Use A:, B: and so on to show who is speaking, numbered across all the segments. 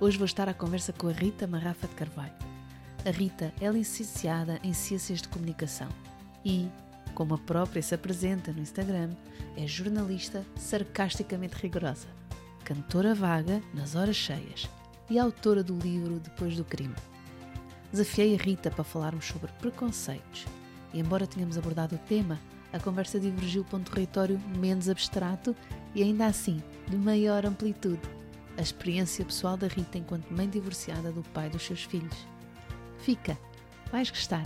A: hoje vou estar à conversa com a Rita Marrafa de Carvalho. A Rita é licenciada em Ciências de Comunicação e, como a própria se apresenta no Instagram, é jornalista sarcasticamente rigorosa, cantora vaga nas horas cheias e autora do livro Depois do Crime. Desafiei a Rita para falarmos sobre preconceitos e, embora tenhamos abordado o tema, a conversa divergiu para um território menos abstrato e, ainda assim, de maior amplitude. A experiência pessoal da Rita enquanto mãe divorciada do pai dos seus filhos. Fica, vais gostar.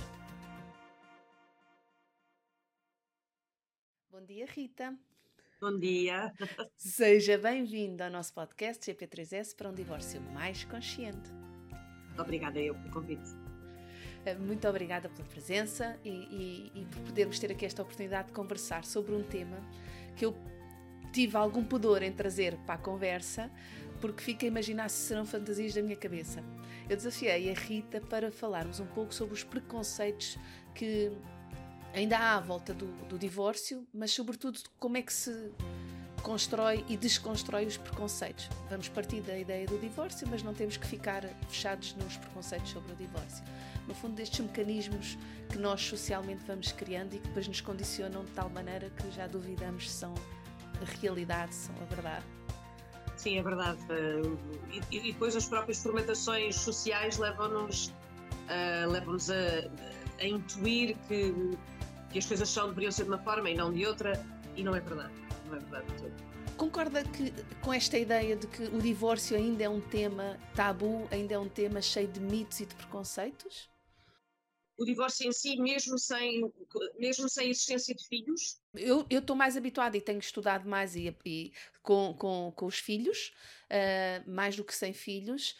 A: Bom dia, Rita.
B: Bom dia.
A: Seja bem-vindo ao nosso podcast GP3S para um divórcio mais consciente.
B: Obrigada eu pelo convite.
A: Eh, muito obrigada pela presença e, e, e, por podermos ter aqui esta oportunidade de conversar sobre um tema que eu tive algum pudor em trazer para a conversa, porque fica a imaginar se serão fantasias da minha cabeça. Eu desafiei a Rita para falarmos um pouco sobre os preconceitos que ainda há à volta do, do divórcio, mas sobretudo como é que se constrói e desconstrói os preconceitos. Vamos partir da ideia do divórcio, mas não temos que ficar fechados nos preconceitos sobre o divórcio. No fundo, destes mecanismos que nós socialmente vamos criando e que depois nos condicionam de tal maneira que já duvidamos se são realidade, se são a verdade.
B: Sim, é verdade. E, e depois as próprias formatações sociais levam-nos uh, levam a, a intuir que que as coisas só deveriam ser de uma forma e não de outra, e não é verdade. Não é verdade de tudo.
A: Concorda que, com esta ideia de que o divórcio ainda é um tema tabu, ainda é um tema cheio de mitos e de preconceitos?
B: O divórcio em si, mesmo sem, mesmo sem existência de filhos?
A: Eu estou mais habituada e tenho estudado mais e, e com, com, com os filhos, uh, mais do que sem filhos,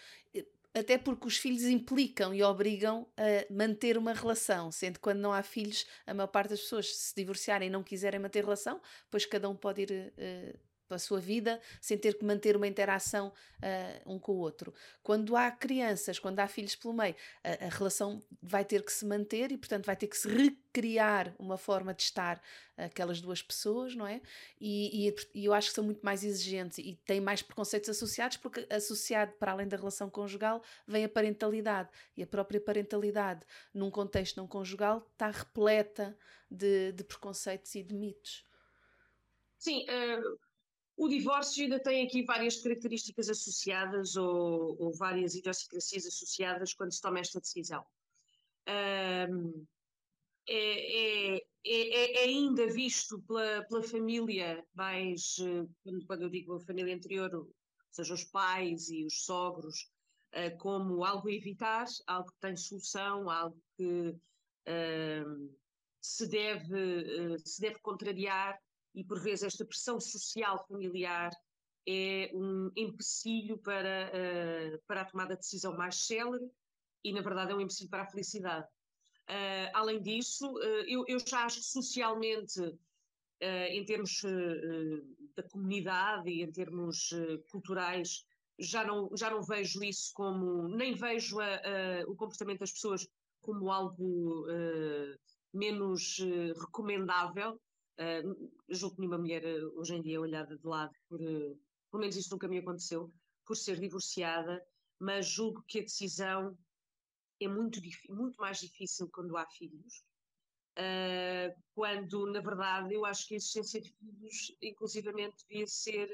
A: até porque os filhos implicam e obrigam a manter uma relação, sendo que quando não há filhos, a maior parte das pessoas se divorciarem e não quiserem manter relação, pois cada um pode ir uh, a sua vida sem ter que manter uma interação uh, um com o outro. Quando há crianças, quando há filhos pelo meio, a, a, relação vai ter que se manter e, portanto, vai ter que se recriar uma forma de estar aquelas duas pessoas, não é? E, e, e eu acho que são muito mais exigentes e têm mais preconceitos associados, porque associado, para além da relação conjugal, vem a parentalidade. E a própria parentalidade, num contexto não conjugal, está repleta de, de preconceitos e de mitos.
B: Sim, uh, o divórcio ainda tem aqui várias características associadas ou, ou várias idiosincrasias associadas quando se toma esta decisão. Um, é, é, é, é, ainda visto pela, pela família mais, quando, quando eu digo a família anterior, ou seja, os pais e os sogros, uh, como algo a evitar, algo que tem solução, algo que uh, se, deve, uh, se deve contrariar e por vezes esta pressão social familiar é um empecilho para, uh, para a tomada de decisão mais célere e, na verdade, é um empecilho para a felicidade. Uh, além disso, uh, eu, eu, já acho que socialmente, em termos da comunidade e em termos culturais, já não, já não vejo isso como, nem vejo a, a, o comportamento das pessoas como algo menos recomendável, Uh, julgo que nenhuma mulher uh, hoje em dia é olhada de lado por, uh, pelo menos isso nunca me aconteceu, por ser divorciada, mas julgo que a decisão é muito, muito mais difícil quando há filhos. Uh, quando, na verdade, eu acho que a existência de filhos, inclusivamente, devia ser,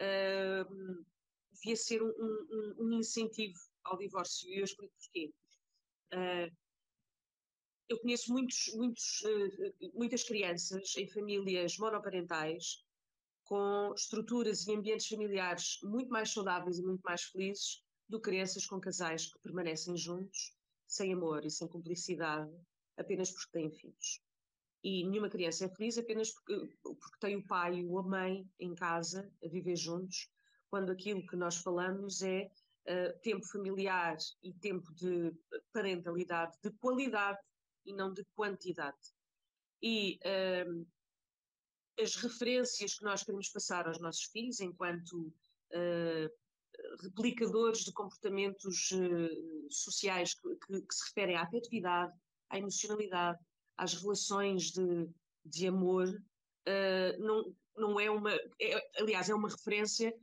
B: uh, devia ser um, um, um, incentivo ao divórcio. E eu explico porquê. Uh, eu conheço muitos, muitos, eh, muitas crianças em famílias monoparentais com estruturas e ambientes familiares muito mais saudáveis e muito mais felizes do que crianças com casais que permanecem juntos, sem amor e sem cumplicidade, apenas porque têm filhos. E nenhuma criança é feliz apenas porque, porque tem o pai ou a mãe em casa a viver juntos, quando aquilo que nós falamos é uh, tempo familiar e tempo de parentalidade de qualidade e não de quantidade. E uh, as referências que nós queremos passar aos nossos filhos enquanto uh, replicadores de comportamentos sociais que, que, que, se referem à afetividade, à emocionalidade, às relações de, de amor, não, não é uma, é, aliás, é uma referência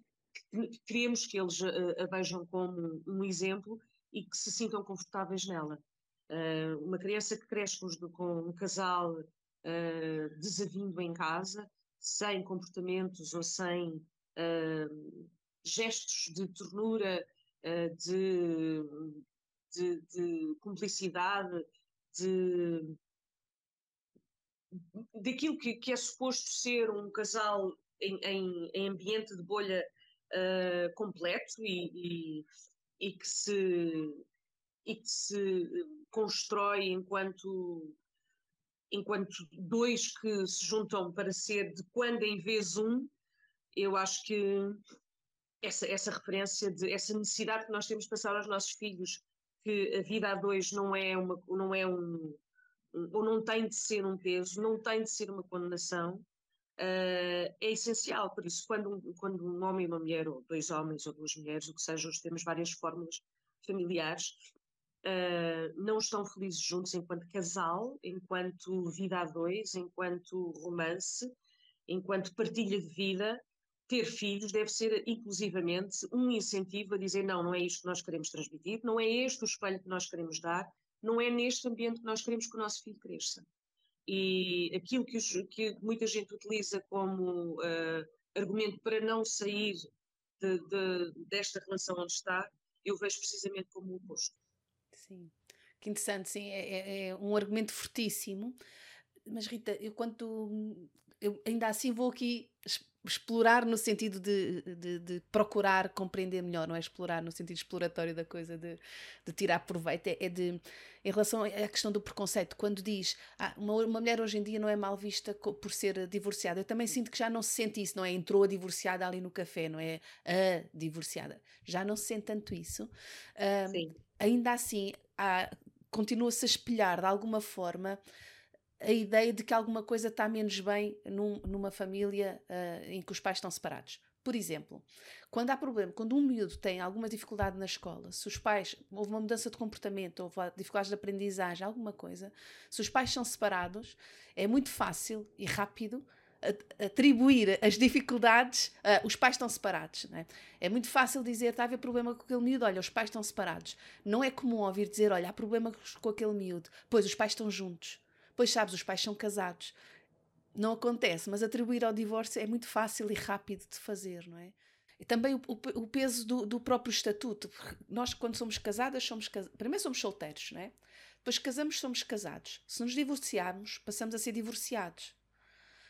B: que queremos que eles a, a vejam como um exemplo e que se sintam confortáveis nela. Uh, uma criança que cresce com, com um casal uh, desavindo em casa, sem comportamentos ou sem uh, gestos de ternura, de, de, de, cumplicidade, de, daquilo que, que, é suposto ser um casal em, em, em ambiente de bolha completo e, e, e, que se, e que se constrói enquanto, enquanto dois que se juntam para ser de quando em vez um, eu acho que essa, essa referência, de, essa necessidade que nós temos de passar aos nossos filhos que a vida a dois não é, uma, não é um, ou não tem de ser um peso, não tem de ser uma condenação, uh, é essencial. Por isso, quando, quando um homem e uma mulher, ou dois homens ou duas mulheres, o que seja, temos várias fórmulas familiares, uh, não estão felizes juntos enquanto casal, enquanto vida a dois, enquanto romance, enquanto partilha de vida, ter filhos deve ser inclusivamente um incentivo a dizer não, não é isto que nós queremos transmitir, não é este o espelho que nós queremos dar, não é neste ambiente que nós queremos que o nosso filho cresça. E aquilo que, os, que muita gente utiliza como uh, argumento para não sair de, de, desta relação onde está, eu vejo precisamente como o oposto.
A: Sim, que interessante, sim, é, é, é um argumento fortíssimo. Mas Rita, eu quanto eu ainda assim vou aqui explorar no sentido de, de, de, procurar compreender melhor, não é explorar no sentido exploratório da coisa, de, de tirar proveito, é, é, de em relação à questão do preconceito, quando diz ah, uma, uma mulher hoje em dia não é mal vista por ser divorciada, eu também sinto que já não se sente isso, não é? Entrou a divorciada ali no café, não é? A divorciada, já não se sente tanto isso.
B: Sim.
A: Ainda assim, continua-se a espelhar de alguma forma a ideia de que alguma coisa está menos bem num, numa família uh, em que os pais estão separados. Por exemplo, quando há problema, quando um miúdo tem alguma dificuldade na escola, se os pais, houve uma mudança de comportamento, houve dificuldades de aprendizagem, alguma coisa, se os pais são separados, é muito fácil e rápido atribuir as dificuldades, uh, os pais estão separados. Né? É muito fácil dizer, está a haver problema com aquele miúdo, olha, os pais estão separados. Não é comum ouvir dizer, olha, há problema com aquele miúdo, pois os pais estão juntos. Pois sabes, os pais são casados. Não acontece, mas atribuir ao divórcio é muito fácil e rápido de fazer, não é? E também o, o, o peso do, do, próprio estatuto. Nós, quando somos casadas, somos primeiro somos solteiros, não é? Depois casamos, somos casados. Se nos divorciarmos, passamos a ser divorciados.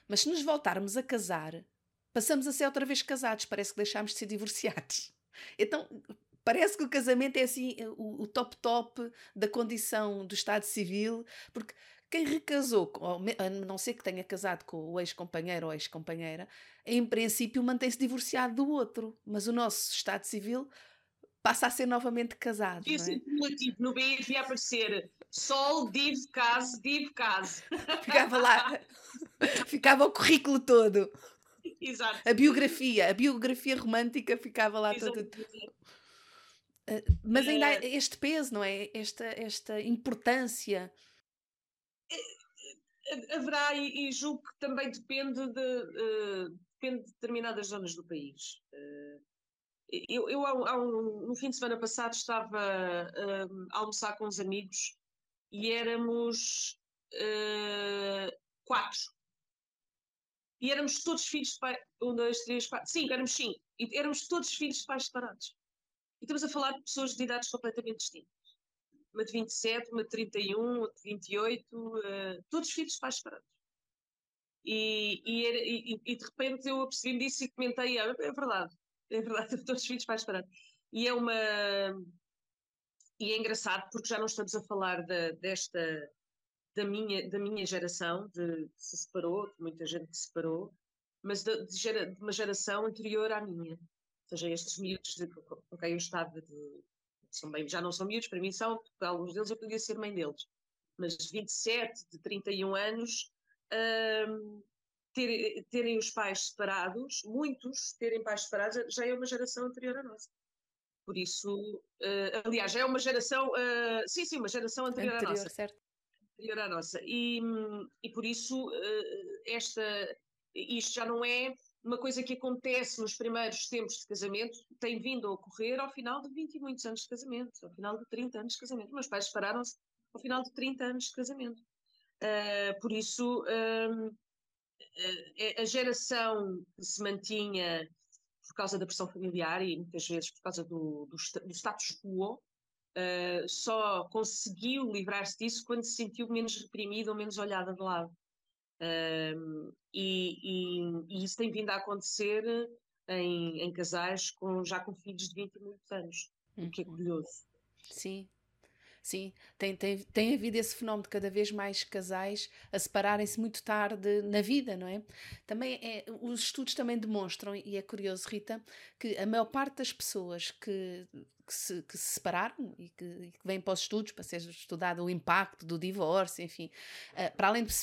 A: Mas se nos voltarmos a casar, passamos a ser outra vez casados. Parece que deixámos de ser divorciados. Então, parece que o casamento é assim o, o top top da condição do Estado Civil, porque quem recasou, a não ser que tenha casado com o ex-companheiro ou ex-companheira, em princípio mantém-se divorciado do outro, mas o nosso Estado Civil passa a ser novamente casado.
B: Isso é cumulativo, no B devia aparecer Sol, Div, Case, Div, Case.
A: Ficava lá, ficava o currículo todo.
B: Exato.
A: A biografia, a biografia romântica ficava lá toda. Uh, mas ainda há eh, este peso, não é? Esta, esta importância
B: haverá e, e, julgo que também depende de, uh, depende de determinadas zonas do país. Uh, eu, eu há, um, no fim de semana passado estava uh, a almoçar com uns amigos e éramos quatro. E éramos todos filhos de pai. Um, dois, três, quatro. Cinco, éramos cinco. E éramos todos filhos de pais separados. E estamos a falar de pessoas de idades completamente distintas uma de 27, uma de 31, uma de 28, uh, eh, todos filhos de pais separados. E, e, e, e, de repente eu apercebi-me disso e comentei, ah, é verdade, é verdade, todos filhos de pais separados. E é uma... E é engraçado porque já não estamos a falar da, desta, da minha, da minha geração, de, que se separou, de muita gente que se separou, mas de, de, gera, de uma geração anterior à minha. seja, estes miúdos de, com quem eu estava de, são bem, já não são miúdos, para mim são, para alguns deles eu podia ser mãe deles, mas de 27, de 31 anos, um, ter, terem os pais separados, muitos terem pais separados, já é uma geração anterior à nossa. Por isso, uh, aliás, já é uma geração, uh, sim, sim, uma geração anterior, anterior à nossa. Certo. Anterior à nossa. E, e por isso, uh, esta, isto já não é uma coisa que acontece nos primeiros tempos de casamento, tem vindo a ocorrer ao final de 20 e muitos anos de casamento, ao final de 30 anos de casamento. Meus pais separaram-se ao final de 30 anos de casamento. Uh, por isso, uh, a geração que se mantinha por causa da pressão familiar e muitas vezes por causa do, do, do status quo, uh, só conseguiu livrar-se disso quando se sentiu menos reprimida ou menos olhada de lado. Uh, e, e, e, isso tem vindo a acontecer em, em, casais com, já com filhos de 20 e muitos anos, o que é uhum. curioso.
A: Sim, Sim, tem, tem, tem havido esse fenómeno de cada vez mais casais a separarem-se muito tarde na vida, não é? Também é, os estudos também demonstram, e é curioso, Rita, que a maior parte das pessoas que que se, que se separaram e que, e que vêm para os estudos para ser estudado o impacto do divórcio, enfim, uh, para além de,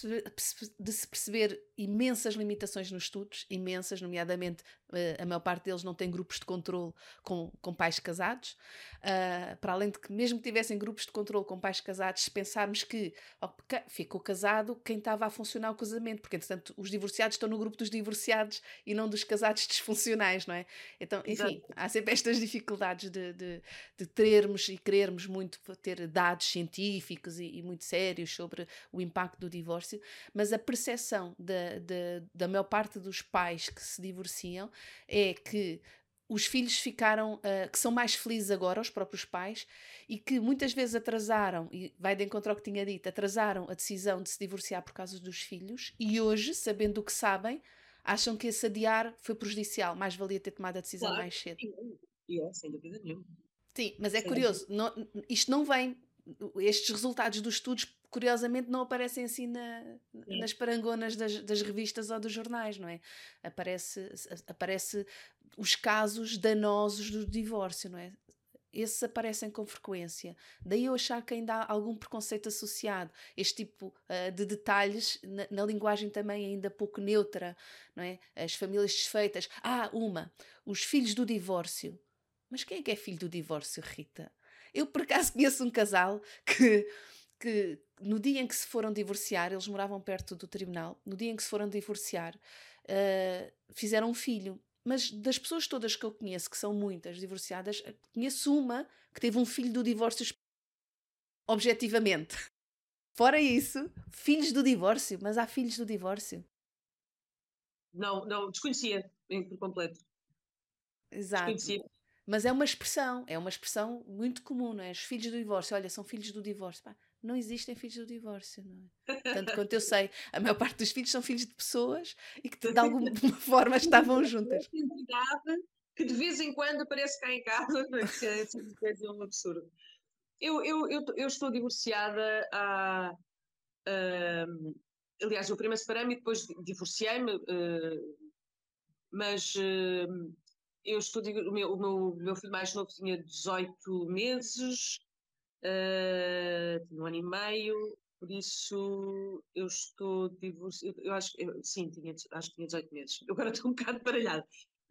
A: de, se perceber imensas limitações nos estudos, imensas, nomeadamente uh, a maior parte deles não tem grupos de controle com, com pais casados, uh, para além de que mesmo que tivessem grupos de controle com pais casados, se pensarmos que okay, ficou casado quem estava a funcionar o casamento, porque entretanto os divorciados estão no grupo dos divorciados e não dos casados disfuncionais, não é? Então, enfim, Exato. há sempre estas dificuldades de, de de, termos e querermos muito ter dados científicos e, e, muito sérios sobre o impacto do divórcio, mas a percepção da, da, da maior parte dos pais que se divorciam é que os filhos ficaram, uh, que são mais felizes agora, os próprios pais, e que muitas vezes atrasaram, e vai de encontro ao que tinha dito, atrasaram a decisão de se divorciar por causa dos filhos, e hoje, sabendo o que sabem, acham que esse adiar foi prejudicial, mais valia ter tomado a decisão claro, mais cedo.
B: E sem dúvida nenhuma.
A: Sim, mas é curioso, não, isto não vem, estes resultados dos estudos, curiosamente, não aparecem assim na, nas parangonas das, das, revistas ou dos jornais, não é? Aparece, aparece os casos danosos do divórcio, não é? Esses aparecem com frequência. Daí eu achar que ainda há algum preconceito associado. Este tipo uh, de detalhes, na, na, linguagem também ainda pouco neutra, não é? As famílias desfeitas. Ah, uma. Os filhos do divórcio. Mas quem é que é filho do divórcio, Rita? Eu por acaso conheço um casal que, que no dia em que se foram divorciar, eles moravam perto do tribunal, no dia em que se foram divorciar, uh, fizeram um filho. Mas das pessoas todas que eu conheço, que são muitas divorciadas, conheço uma que teve um filho do divórcio objetivamente. Fora isso, filhos do divórcio, mas há filhos do divórcio.
B: Não, não, desconhecia por completo.
A: Exato. Desconhecia. Mas é uma expressão, é uma expressão muito comum, não é? Os filhos do divórcio, olha, são filhos do divórcio. Pá, não existem filhos do divórcio, não é? Tanto quanto eu sei, a maior parte dos filhos são filhos de pessoas e que de alguma forma estavam juntas.
B: Que de vez em quando aparece cá em casa, que é, é um absurdo. Eu, eu, eu, eu estou divorciada há. Uh, aliás, eu primeiro separei-me e depois divorciei-me, uh, mas. Uh, eu estou, o meu, o meu, meu filho mais novo tinha 18 meses, uh, um ano e meio, por isso eu estou divorciada, eu acho, eu, sim, tinha, acho que tinha 18 meses, eu agora estou um bocado baralhada,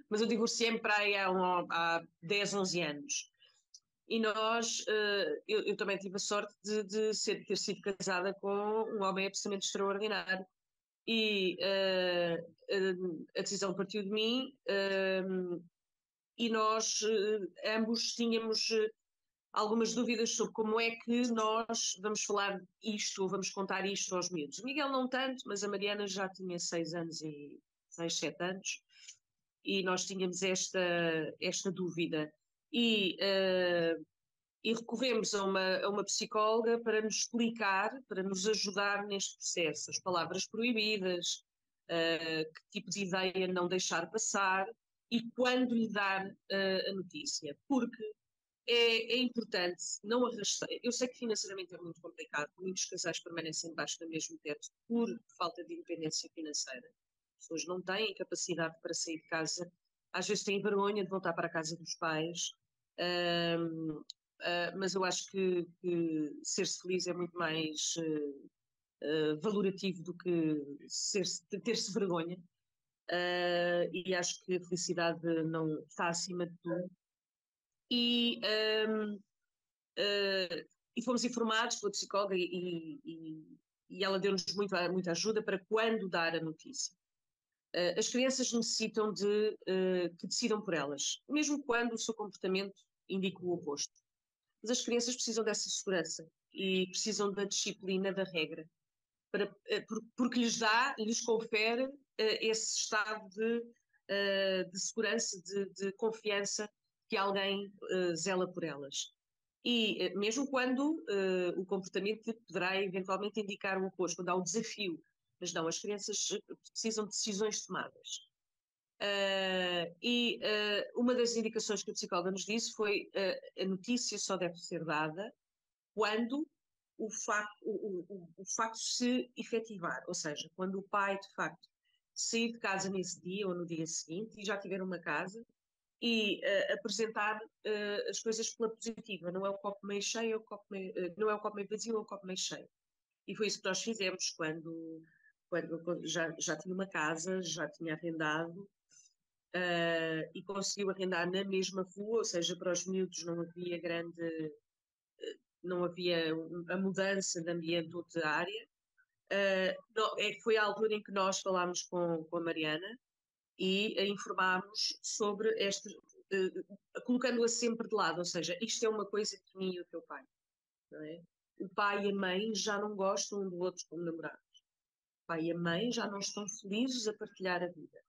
B: mas eu divorciei-me para aí há, um, há 10, 11 anos. E nós, uh, eu, eu, também tive a sorte de, de ser, ter sido casada com um homem absolutamente extraordinário. E uh, a decisão partiu de mim, e nós eh, ambos tínhamos eh, algumas dúvidas sobre como é que nós vamos falar isto ou vamos contar isto aos miúdos. Miguel não tanto, mas a Mariana já tinha seis anos e seis, sete anos e nós tínhamos esta, esta dúvida. E, uh, e recorremos a uma, a uma psicóloga para nos explicar, para nos ajudar neste processo, as palavras proibidas, uh, que tipo de ideia não deixar passar, e quando lhe dar uh, a notícia, porque é, é, importante não arrastar. Eu sei que financeiramente é muito complicado, muitos casais permanecem debaixo do mesmo teto por falta de independência financeira. As pessoas não têm capacidade para sair de casa às vezes têm vergonha de voltar para a casa dos pais, uh, uh, mas eu acho que, que ser-se feliz é muito mais uh, valorativo do que ter-se vergonha. E acho que a felicidade não está acima de tudo. E, um, e fomos informados pela psicóloga e, e, e ela deu-nos muita ajuda para quando dar a notícia. Uh, as crianças necessitam de uh, que decidam por elas, mesmo quando o seu comportamento indica o oposto. Mas as crianças precisam dessa segurança e precisam da disciplina, da regra, para, uh, porque lhes dá, lhes confere esse estado de, de segurança, de, de, confiança que alguém zela por elas. E mesmo quando o comportamento poderá eventualmente indicar o oposto, quando há um desafio mas não, as crianças eh, precisam de decisões tomadas. Uh, e uh, uma das indicações que a psicóloga nos disse foi uh, a notícia só deve ser dada quando o facto, o, o, o, facto se efetivar, ou seja, quando o pai de facto sair de casa nesse dia ou no dia seguinte e já tiver uma casa e apresentar as coisas pela positiva, não é o copo meio cheio, é o copo meio, não é o copo meio vazio, é o copo meio cheio. E foi isso que nós fizemos quando quando já, já tinha uma casa, já tinha arrendado uh, e conseguiu arrendar na mesma rua, ou seja, para os miúdos não havia grande, uh, não havia a mudança de ambiente ou de área. Não, é, foi a altura em que nós falámos com, com a Mariana e a informámos sobre este, colocando-a sempre de lado, ou seja, isto é uma coisa de mim e o teu pai. É? O pai e a mãe já não gostam um do outro como namorados pai e a mãe já não estão felizes a partilhar a vida.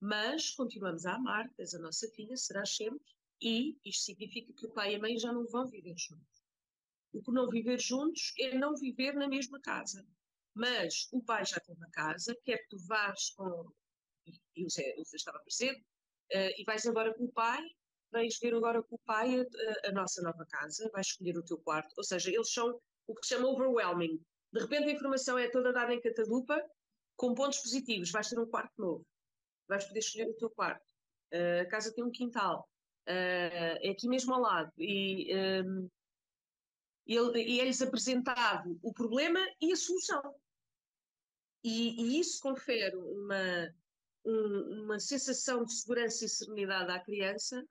B: Mas continuamos a amar, pois a nossa filha será sempre, e isto significa que o pai e a mãe já não vão viver juntos. O que não viver juntos é não viver na mesma casa. Mas o pai já tem uma casa, quer que tu vás com. E o Zé, o Zé estava presente, uh, e vais agora com o pai, vais ver agora com o pai a, a, nossa nova casa, vais escolher o teu quarto. Ou seja, eles são o que se chama overwhelming. De repente a informação é toda dada em catadupa, com pontos positivos. Vais ter um quarto novo. Vais poder escolher o teu quarto. Uh, a casa tem um quintal. Uh, é aqui mesmo ao lado. E, um, e é-lhes apresentado o problema e a solução. E, e isso confere uma, um, uma sensação de segurança e serenidade à criança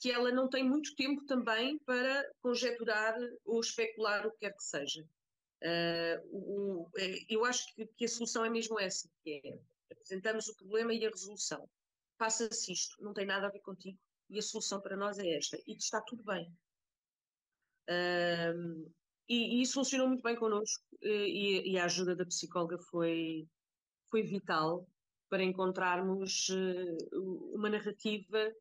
B: que ela não tem muito tempo também para conjecturar ou especular o que quer que seja. Uh, o, é, eu acho que, que, a solução é mesmo essa, que é apresentamos o problema e a resolução. Passa-se isto, não tem nada a ver contigo, e a solução para nós é esta, e está tudo bem. Uh, e, e, isso funcionou muito bem connosco, e, e, a ajuda da psicóloga foi, foi vital para encontrarmos uh, uma narrativa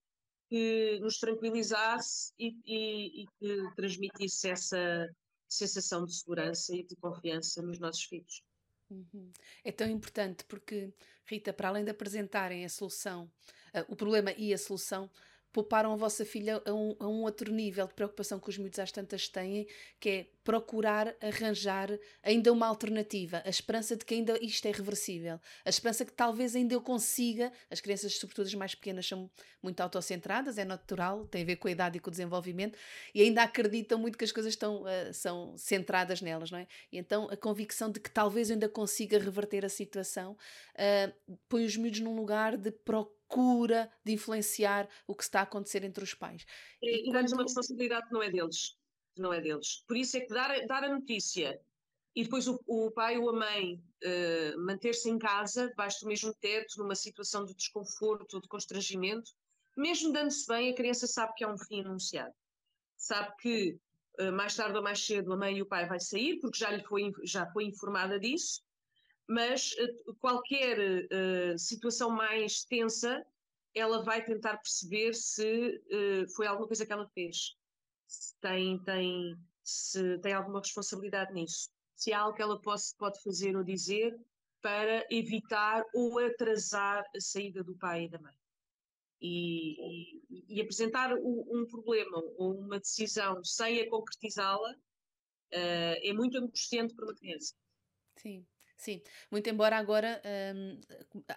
B: que nos tranquilizasse e, e que transmitisse essa sensação de segurança e de confiança nos nossos filhos.
A: Uhum. É tão importante porque, Rita, para além de apresentarem a solução, uh, o problema e a solução, pouparam a vossa filha a um, a um outro nível de preocupação que os miúdos às tantas têm, que é procurar arranjar ainda uma alternativa, a esperança de que ainda isto é reversível, a esperança que talvez ainda eu consiga, as crianças, sobretudo as mais pequenas, são muito autocentradas, é natural, tem a ver com a idade e com o desenvolvimento, e ainda acreditam muito que as coisas estão, uh, são centradas nelas, não é? E então a convicção de que talvez eu ainda consiga reverter a situação uh, põe os miúdos num lugar de procura de influenciar o que está a acontecer entre os pais.
B: E, e quando... uma responsabilidade que não é deles não é deles. Por isso é que dar, dar a notícia e depois o, o pai ou a mãe uh, manter-se em casa, debaixo do mesmo teto, numa situação de desconforto ou de constrangimento, mesmo dando-se bem, a criança sabe que é um fim anunciado. Sabe que uh, mais tarde ou mais cedo a mãe e o pai vai sair, porque já lhe foi, já foi informada disso, mas uh, qualquer situação mais tensa, ela vai tentar perceber se foi alguma coisa que ela fez tem, tem, se tem alguma responsabilidade nisso. Se há algo que ela pode, pode fazer ou dizer para evitar ou atrasar a saída do pai e da mãe. E, e, e apresentar um, um, problema ou uma decisão sem a concretizá-la uh, é muito angustiante para uma criança.
A: Sim. Sim, muito embora agora hum,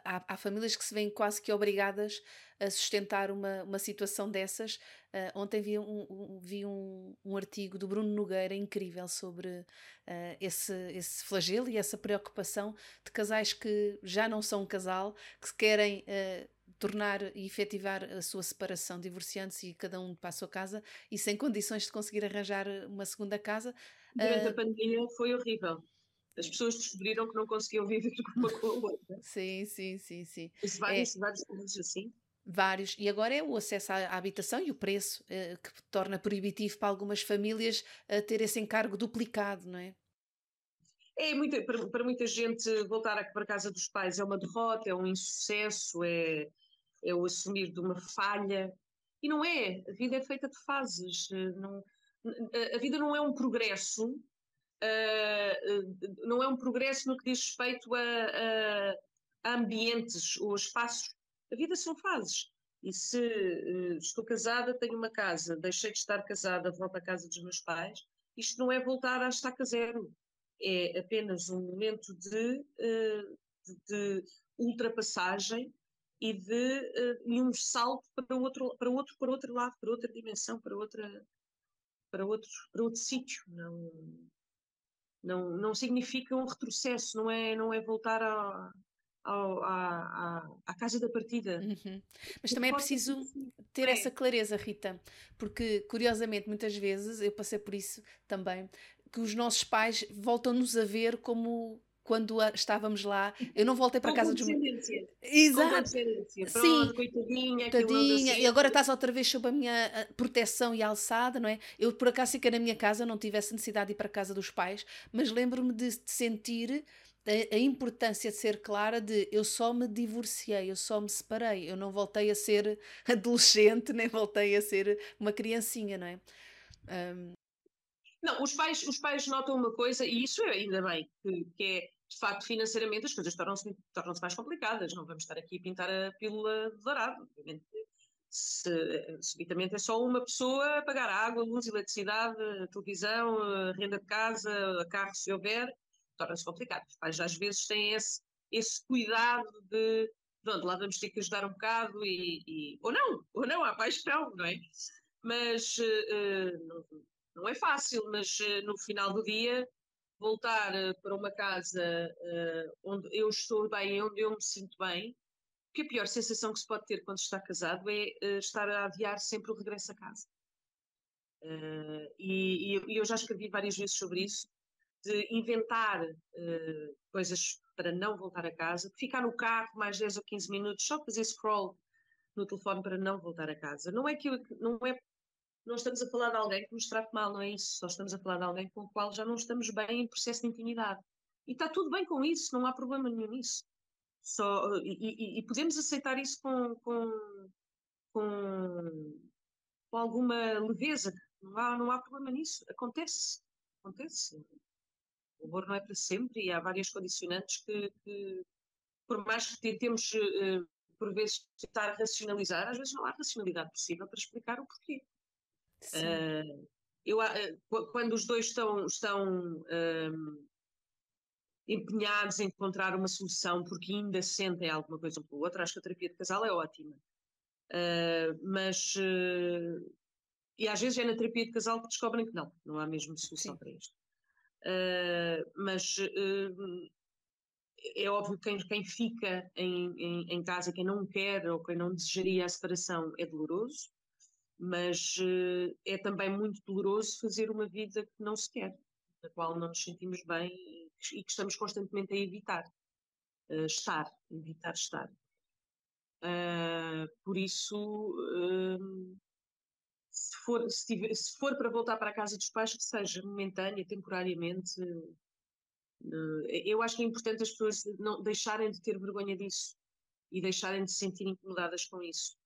A: há, há famílias que se veem quase que obrigadas a sustentar uma, uma situação dessas. Uh, ontem vi, um, um, vi um, um artigo do Bruno Nogueira incrível sobre uh, esse, esse flagelo e essa preocupação de casais que já não são um casal, que se querem uh, tornar e efetivar a sua separação, divorciando-se e cada um para a sua casa e sem condições de conseguir arranjar uma segunda casa.
B: Durante a pandemia foi horrível. As pessoas descobriram que não conseguiam viver uma com a outra.
A: Sim, sim, sim, sim.
B: Isso vários, é, vários casos assim.
A: Vários. E agora é o acesso à, habitação e o preço, eh, que torna proibitivo para algumas famílias uh, ter esse encargo duplicado, não é?
B: É muito, para, para, muita gente voltar para a casa dos pais é uma derrota, é um insucesso, é, é o assumir de uma falha. E não é. A vida é feita de fases. Eh, não, a vida não é um progresso uh, não é um progresso no que diz respeito a, a, ambientes ou espaços. A vida são fases. E se uh, estou casada, tenho uma casa, deixei de estar casada, volto à casa dos meus pais, isto não é voltar à estaca zero. É apenas um momento de, uh, de, de ultrapassagem e de e um salto para outro para outro para outro lado para outra dimensão para outra para outro para outro sítio não não, não significa um retrocesso, não é, não é voltar a, ao, à, à, casa da partida.
A: Uhum. Mas também é preciso ter é. essa clareza, Rita, porque curiosamente muitas vezes eu passei por isso também, que os nossos pais voltam-nos a ver como quando estávamos lá, eu não voltei para
B: Com
A: casa
B: dos meus.
A: Exato.
B: Sim. Coitadinha,
A: Tadinha. E agora estás outra vez sob a minha proteção e alçada, não é? Eu por acaso fiquei na minha casa, não tivesse necessidade de ir para a casa dos pais, mas lembro-me de, de sentir a, a, importância de ser clara de eu só me divorciei, eu só me separei, eu não voltei a ser adolescente, nem voltei a ser uma criancinha, não é? Um...
B: Não, os pais, os pais notam uma coisa, e isso é ainda bem, que, que é de facto, financeiramente as coisas tornam-se tornam mais complicadas. Não vamos estar aqui a pintar a pílula dourada. Obviamente, se, subitamente é só uma pessoa a pagar água, luz, eletricidade, televisão, renda de casa, carro, se houver, torna-se complicado. Os pais às vezes têm esse, esse cuidado de, pronto, lá vamos ter que ajudar um bocado e, e ou não, ou não, há paixão, não é? Mas uh, não, não, é fácil, mas uh, no final do dia voltar eh, para uma casa uh, onde eu estou bem, onde eu me sinto bem, porque a pior sensação que se pode ter quando está casado é uh, estar a adiar sempre o regresso a casa. Uh, e, e, eu já escrevi várias vezes sobre isso, de inventar coisas para não voltar a casa, ficar no carro mais 10 ou 15 minutos, só fazer scroll no telefone para não voltar a casa. Não é que eu, não é não estamos a falar de alguém que nos trate mal, não é isso. Só estamos a falar de alguém com o qual já não estamos bem em processo de intimidade. E está tudo bem com isso, não há problema nenhum nisso. Só, e, e, podemos aceitar isso com, com, com, com, alguma leveza. Não há, não há problema nisso. Acontece. Acontece. O amor não é para sempre e há várias condicionantes que, que por mais que tentemos, uh, por vezes, tentar racionalizar, às vezes não há racionalidade possível para explicar o porquê. Uh, eu, uh, quando os dois estão, estão um, empenhados em encontrar uma solução porque ainda sentem alguma coisa um pelo outro, acho que a terapia de casal é ótima. Uh, mas e às vezes é na terapia de casal que descobrem que não, não há mesmo solução Sim. para isto. mas é óbvio que quem, quem fica em, em, em, casa, quem não quer ou quem não desejaria a separação é doloroso mas uh, é também muito doloroso fazer uma vida que não se quer, na qual não nos sentimos bem e, e que estamos constantemente a evitar uh, estar, evitar estar. Uh, por isso, se, for, se, tiver, se, for, para voltar para a casa dos pais, que seja momentânea, temporariamente. eu acho que é importante as pessoas não deixarem de ter vergonha disso e deixarem de se sentir incomodadas com isso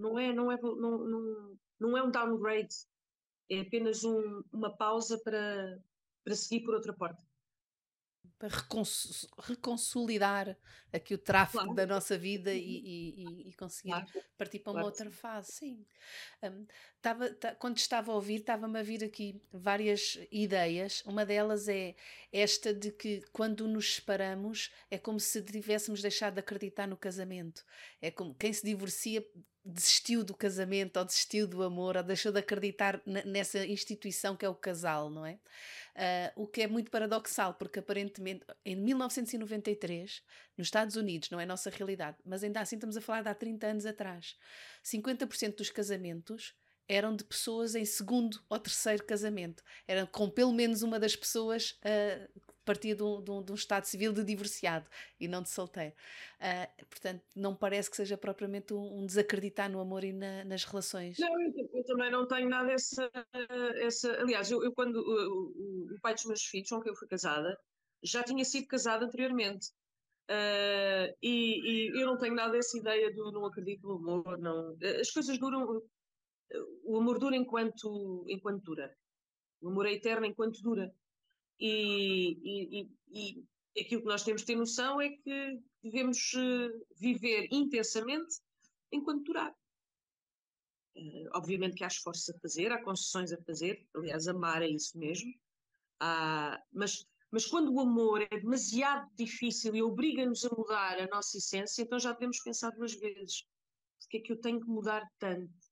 B: não é, não é, não, não, não é um downgrade, é apenas um, uma pausa para, para seguir por outra porta.
A: para reconsolidar aqui o tráfego claro. da nossa vida e, uhum. e, e conseguir claro. partir para uma claro. outra fase. Sim. Um, tava, quando estava a ouvir, estava-me a vir aqui várias ideias. Uma delas é esta de que quando nos separamos é como se tivéssemos deixado de acreditar no casamento. É como quem se divorcia desistiu do casamento ou desistiu do amor ou deixou de acreditar nessa instituição que é o casal, não é? Uh, o que é muito paradoxal, porque aparentemente em 1993, nos Estados Unidos, não é nossa realidade, mas ainda assim estamos a falar de há 30 anos atrás, 50% dos casamentos eram de pessoas em segundo ou terceiro casamento. Eram com pelo menos uma das pessoas uh, partia de um, de, um, de um, estado civil de divorciado e não de solteiro. Uh, portanto, não parece que seja propriamente um, um desacreditar no amor e na, nas relações.
B: Não, eu, eu, também não tenho nada essa. essa aliás, eu, eu quando o, o, pai dos meus filhos, com quem eu fui casada, já tinha sido casada anteriormente. Uh, e, e, eu não tenho nada essa ideia do não acredito no amor, não. As coisas duram. O amor dura enquanto, enquanto dura. O amor é eterno enquanto dura. E, e, e, aquilo que nós temos de ter noção é que devemos eh, viver intensamente enquanto durar. Uh, obviamente que há esforços a fazer, há concessões a fazer, aliás, amar é isso mesmo. Uh, mas, mas quando o amor é demasiado difícil e obriga-nos a mudar a nossa essência, então já devemos pensar duas vezes. Porque é que eu tenho que mudar tanto?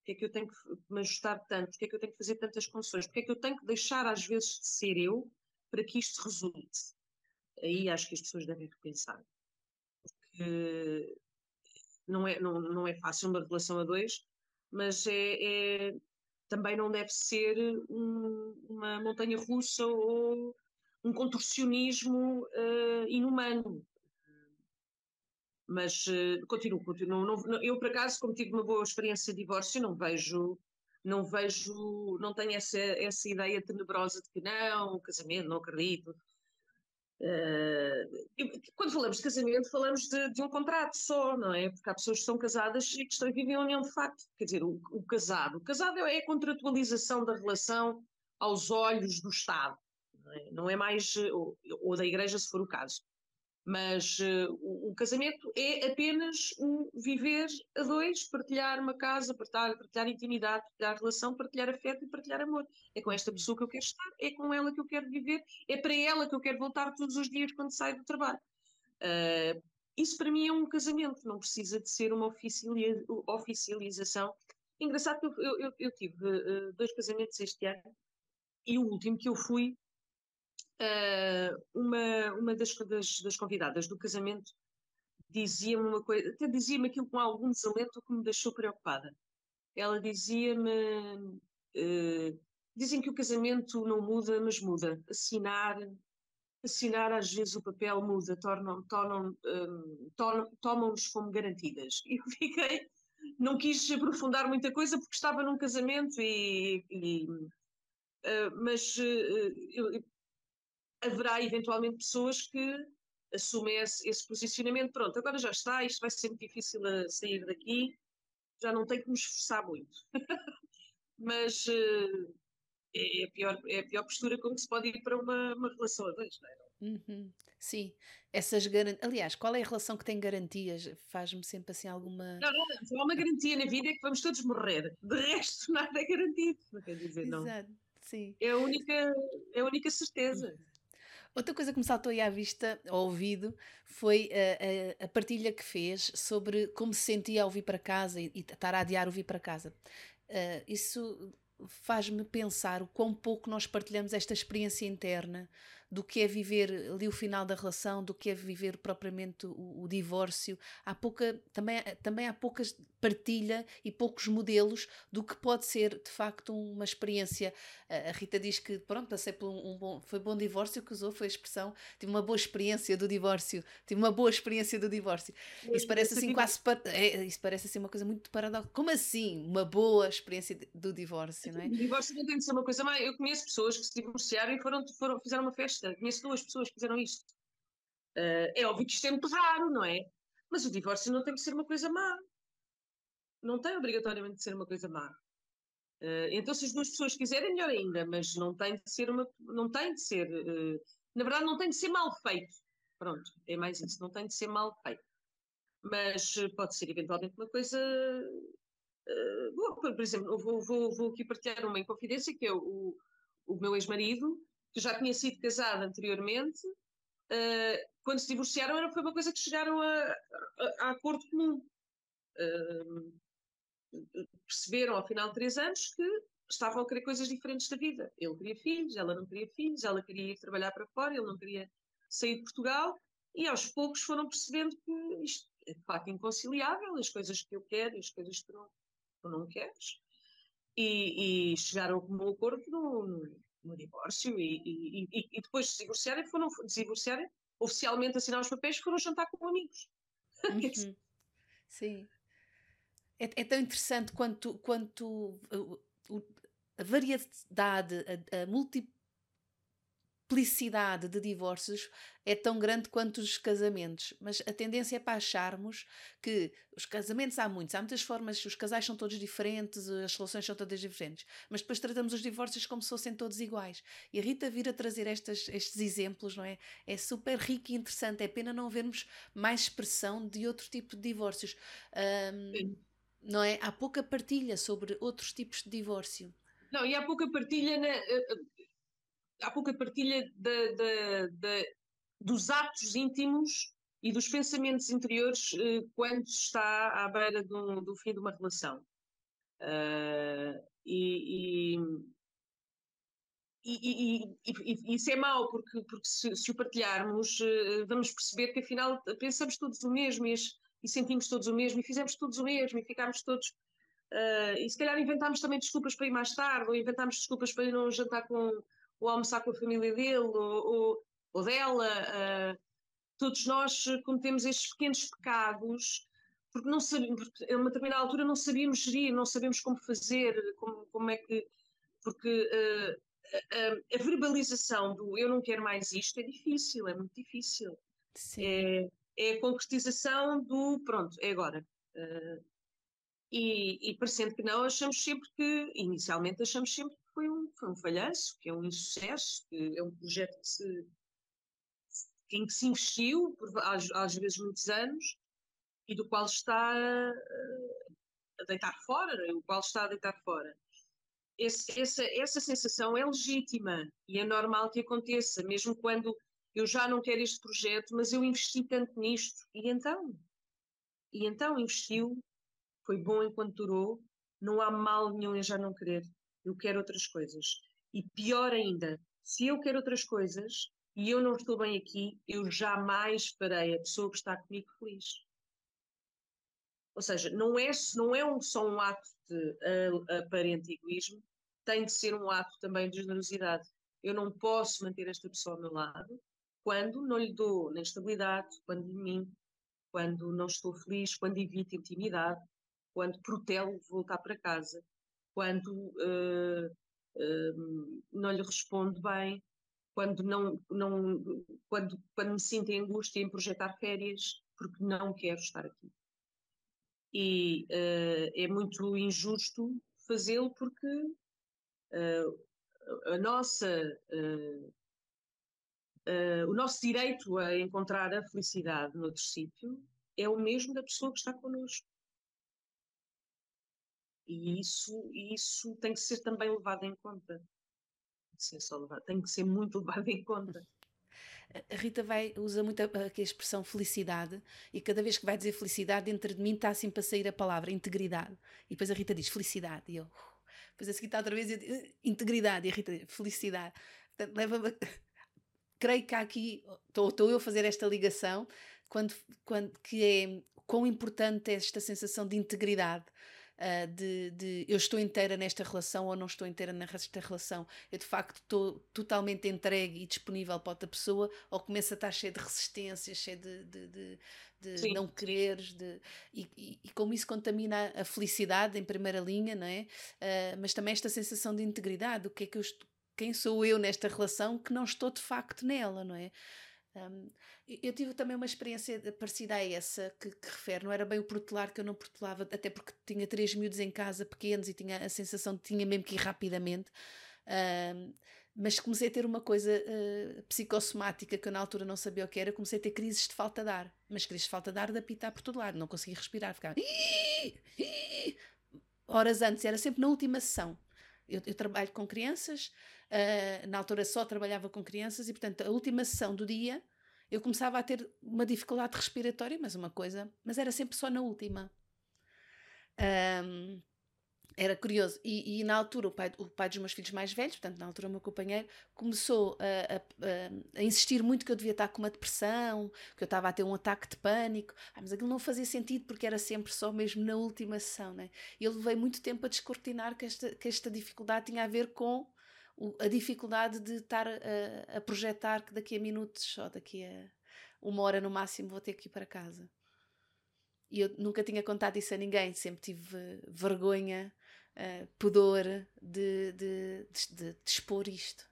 B: Porque é que eu tenho que me ajustar tanto? Porque é que eu tenho que fazer tantas concessões? Porque é que eu tenho que deixar às vezes de ser eu para que isto resulte? Aí acho que as pessoas devem repensar. Porque não é, não, não é fácil uma relação a dois, mas é, é também não deve ser um, uma montanha russa ou um contorcionismo uh, inumano mas uh, continuo, continuo. Não, não, eu, por acaso, como tive uma boa experiência de divórcio, não vejo, não vejo, não tenho essa, essa ideia tenebrosa de que não, casamento, não acredito. Uh, quando falamos de casamento, falamos de, de, um contrato só, não é? Porque há pessoas que são casadas e que estão a viver a união de facto. Quer dizer, o, o casado. O casado é a contratualização da relação aos olhos do Estado, não é, não é mais, ou, ou da Igreja, se for o caso. Mas uh, o, o, casamento é apenas um viver a dois, partilhar uma casa, partilhar, partilhar intimidade, partilhar relação, partilhar afeto e partilhar amor. É com esta pessoa que eu quero estar, é com ela que eu quero viver, é para ela que eu quero voltar todos os dias quando saio do trabalho. Uh, isso para mim é um casamento, não precisa de ser uma oficialização. Engraçado que eu, eu, eu, tive uh, dois casamentos este ano e o último que eu fui uh, uma, uma das, das, das, convidadas do casamento dizia-me uma coisa, até dizia-me aquilo com algum desalento que me deixou preocupada. Ela dizia-me: uh, dizem que o casamento não muda, mas muda. Assinar, assinar às vezes o papel muda, tornam, tornam, um, tomam-nos como garantidas. E eu fiquei, não quis aprofundar muita coisa porque estava num casamento e. e uh, mas eu, haverá eventualmente pessoas que assumem esse, esse, posicionamento. Pronto, agora já está, isto vai ser muito difícil a sair daqui, já não tenho que me esforçar muito. Mas uh, é, a pior, é a pior postura como se pode ir para uma, uma relação a dois, não é?
A: Uhum. Sim, essas garantias. Aliás, qual é a relação que tem garantias? Faz-me sempre assim alguma.
B: Não, não, só há uma garantia na vida é que vamos todos morrer. De resto, nada é garantido. Não quer dizer, não. Exato, sim. É a única, é a única certeza.
A: Outra coisa que me saltou aí à vista, ao ouvido, foi a, a, a, partilha que fez sobre como se sentia ao vir para casa e, e estar a adiar o vir para casa. Uh, isso faz-me pensar o quão pouco nós partilhamos esta experiência interna do que é viver ali o final da relação, do que é viver propriamente o, o divórcio. Há pouca, também, também há pouca partilha e poucos modelos do que pode ser de facto uma experiência. A Rita diz que, pronto, passei por um, um bom, foi bom divórcio que usou, foi a expressão, tive uma boa experiência do divórcio, tive uma boa experiência do divórcio. Isso parece assim quase, é, isso parece assim uma coisa muito paradoxal. Como assim uma boa experiência do divórcio, não é? O
B: divórcio não tem de ser uma coisa má. Eu conheço pessoas que se divorciaram e foram, foram, fizeram uma festa Conheço duas pessoas que fizeram isto. Uh, é óbvio que isto é muito raro, não é? Mas o divórcio não tem que ser uma coisa má. Não tem obrigatoriamente de ser uma coisa má. Uh, então, se as duas pessoas quiserem, melhor ainda, mas não tem de ser uma, não tem de ser uh, na verdade, não tem de ser mal feito. Pronto, é mais isso, não tem de ser mal feito. Mas pode ser eventualmente uma coisa uh, boa. Por exemplo, vou, vou, vou aqui partilhar uma inconfidência, que é o, o meu ex-marido, que já tinha sido casado anteriormente, uh, quando se divorciaram era, foi uma coisa que chegaram a, a, a acordo comum. Uh, perceberam ao final de três anos que estavam a querer coisas diferentes da vida. Ele queria filhos, ela não queria filhos, ela queria ir trabalhar para fora, ele não queria sair de Portugal, e aos poucos foram percebendo que isto é de facto inconciliável, as coisas que eu quero e as coisas que tu não, não queres, e, e chegaram a um acordo no, no, divórcio, e, e, e, depois de se divorciarem, foram divorciarem, oficialmente assinar os papéis, foram jantar com amigos.
A: Uhum. Sim. É, é, tão interessante quanto, quanto a variedade, a, a multiplicidade de divórcios é tão grande quanto os casamentos. Mas a tendência é para acharmos que os casamentos há muitos, há muitas formas, os casais são todos diferentes, as relações são todas diferentes, mas depois tratamos os divórcios como se fossem todos iguais. E a Rita vir a trazer estas, estes exemplos, não é? É super rico e interessante. É pena não vermos mais expressão de outro tipo de divórcios. Um, não é? Há pouca partilha sobre outros tipos de divórcio.
B: Não, e há pouca partilha, na, eh, há pouca partilha de, de, de, dos atos íntimos e dos pensamentos interiores eh, quando se está à beira do, fim de uma relação. Uh, e, e, e, e, isso é mau, porque, porque se, se o partilharmos, vamos perceber que afinal pensamos todos o mesmo e sentimos todos o mesmo e fizemos todos o mesmo e ficámos todos Uh, e se calhar inventámos também desculpas para ir mais tarde, ou inventámos desculpas para ir não jantar com, ou almoçar com a família dele, ou, ou, ou dela. Uh, todos nós cometemos estes pequenos pecados porque não sabemos, porque a uma determinada altura não sabíamos gerir, não sabemos como fazer, como, como é que. Porque uh, a, a, verbalização do eu não quero mais isto é difícil, é muito difícil. É, é, a concretização do pronto, é agora. Uh, e, e parecendo que não, achamos sempre que, inicialmente achamos sempre foi um, foi um falhanço, que é um insucesso, que é um projeto que se, em que se investiu, por, às, às vezes muitos anos, e do qual está a deitar fora, é? o qual está a deitar fora. Esse, essa, essa sensação é legítima e é normal que aconteça, mesmo quando eu já não quero este projeto, mas eu investi tanto nisto. E então? E então investiu foi bom enquanto durou, não há mal nenhum em já não querer. Eu quero outras coisas. E pior ainda, se eu quero outras coisas e eu não estou bem aqui, eu jamais farei a pessoa que está comigo feliz. Ou seja, não é, não é um, só um ato de aparente egoísmo, tem de ser um ato também de generosidade. Eu não posso manter esta pessoa ao meu lado quando não lhe dou nem estabilidade, quando lhe minto, quando não estou feliz, quando evito intimidade, quando protelo voltar para casa, quando uh, uh, não lhe respondo bem, quando, não, não, quando, quando me sinto em angústia em projetar férias, porque não quero estar aqui. E uh, é muito injusto fazê-lo porque a nossa, o nosso direito a encontrar a felicidade noutro sítio é o mesmo da pessoa que está connosco. E isso, isso tem que ser também levado em conta. Ser só levado, tem que ser muito levado em conta.
A: A Rita vai, usa muito a, a, expressão felicidade e cada vez que vai dizer felicidade, dentro de mim está assim para sair a palavra integridade. E depois a Rita diz felicidade e eu. Depois a seguir está outra vez e integridade e a Rita diz felicidade. Portanto, leva creio que há aqui, estou eu a fazer esta ligação, quando, quando, que é quão importante é esta sensação de integridade uh, de, de, eu estou inteira nesta relação ou não estou inteira nesta relação. Eu de facto estou totalmente entregue e disponível para outra pessoa ou começo a estar cheio de resistências, cheio de, de, de, de não quereres, de, e, e, e, como isso contamina a felicidade em primeira linha, não é? Uh, mas também esta sensação de integridade, o que é que eu estou, quem sou eu nesta relação que não estou de facto nela, não é? Um, eu tive também uma experiência parecida a essa que, que, refere, não era bem o protelar que eu não protelava, até porque tinha três miúdos em casa pequenos e tinha a sensação de que tinha mesmo que ir rapidamente. Um, mas comecei a ter uma coisa uh, psicossomática que eu na altura não sabia o que era, comecei a ter crises de falta de ar, mas crises de falta de ar de apitar por todo lado, não conseguia respirar, ficava horas antes, era sempre na última sessão. Eu, eu trabalho com crianças, uh, na altura só trabalhava com crianças e, portanto, a última sessão do dia eu começava a ter uma dificuldade respiratória, mas uma coisa, mas era sempre só na última. Um, era curioso. E, e, na altura, o pai, o pai dos meus filhos mais velhos, portanto, na altura, o meu companheiro, começou a, a, a, insistir muito que eu devia estar com uma depressão, que eu estava a ter um ataque de pânico. Ah, mas aquilo não fazia sentido porque era sempre só mesmo na última sessão. Né? E ele levei muito tempo a descortinar que esta, que esta dificuldade tinha a ver com a dificuldade de estar a, a projetar que daqui a minutos ou daqui a uma hora no máximo vou ter que ir para casa. E eu nunca tinha contado isso a ninguém, sempre tive vergonha, uh, pudor de, de, de, de, expor isto.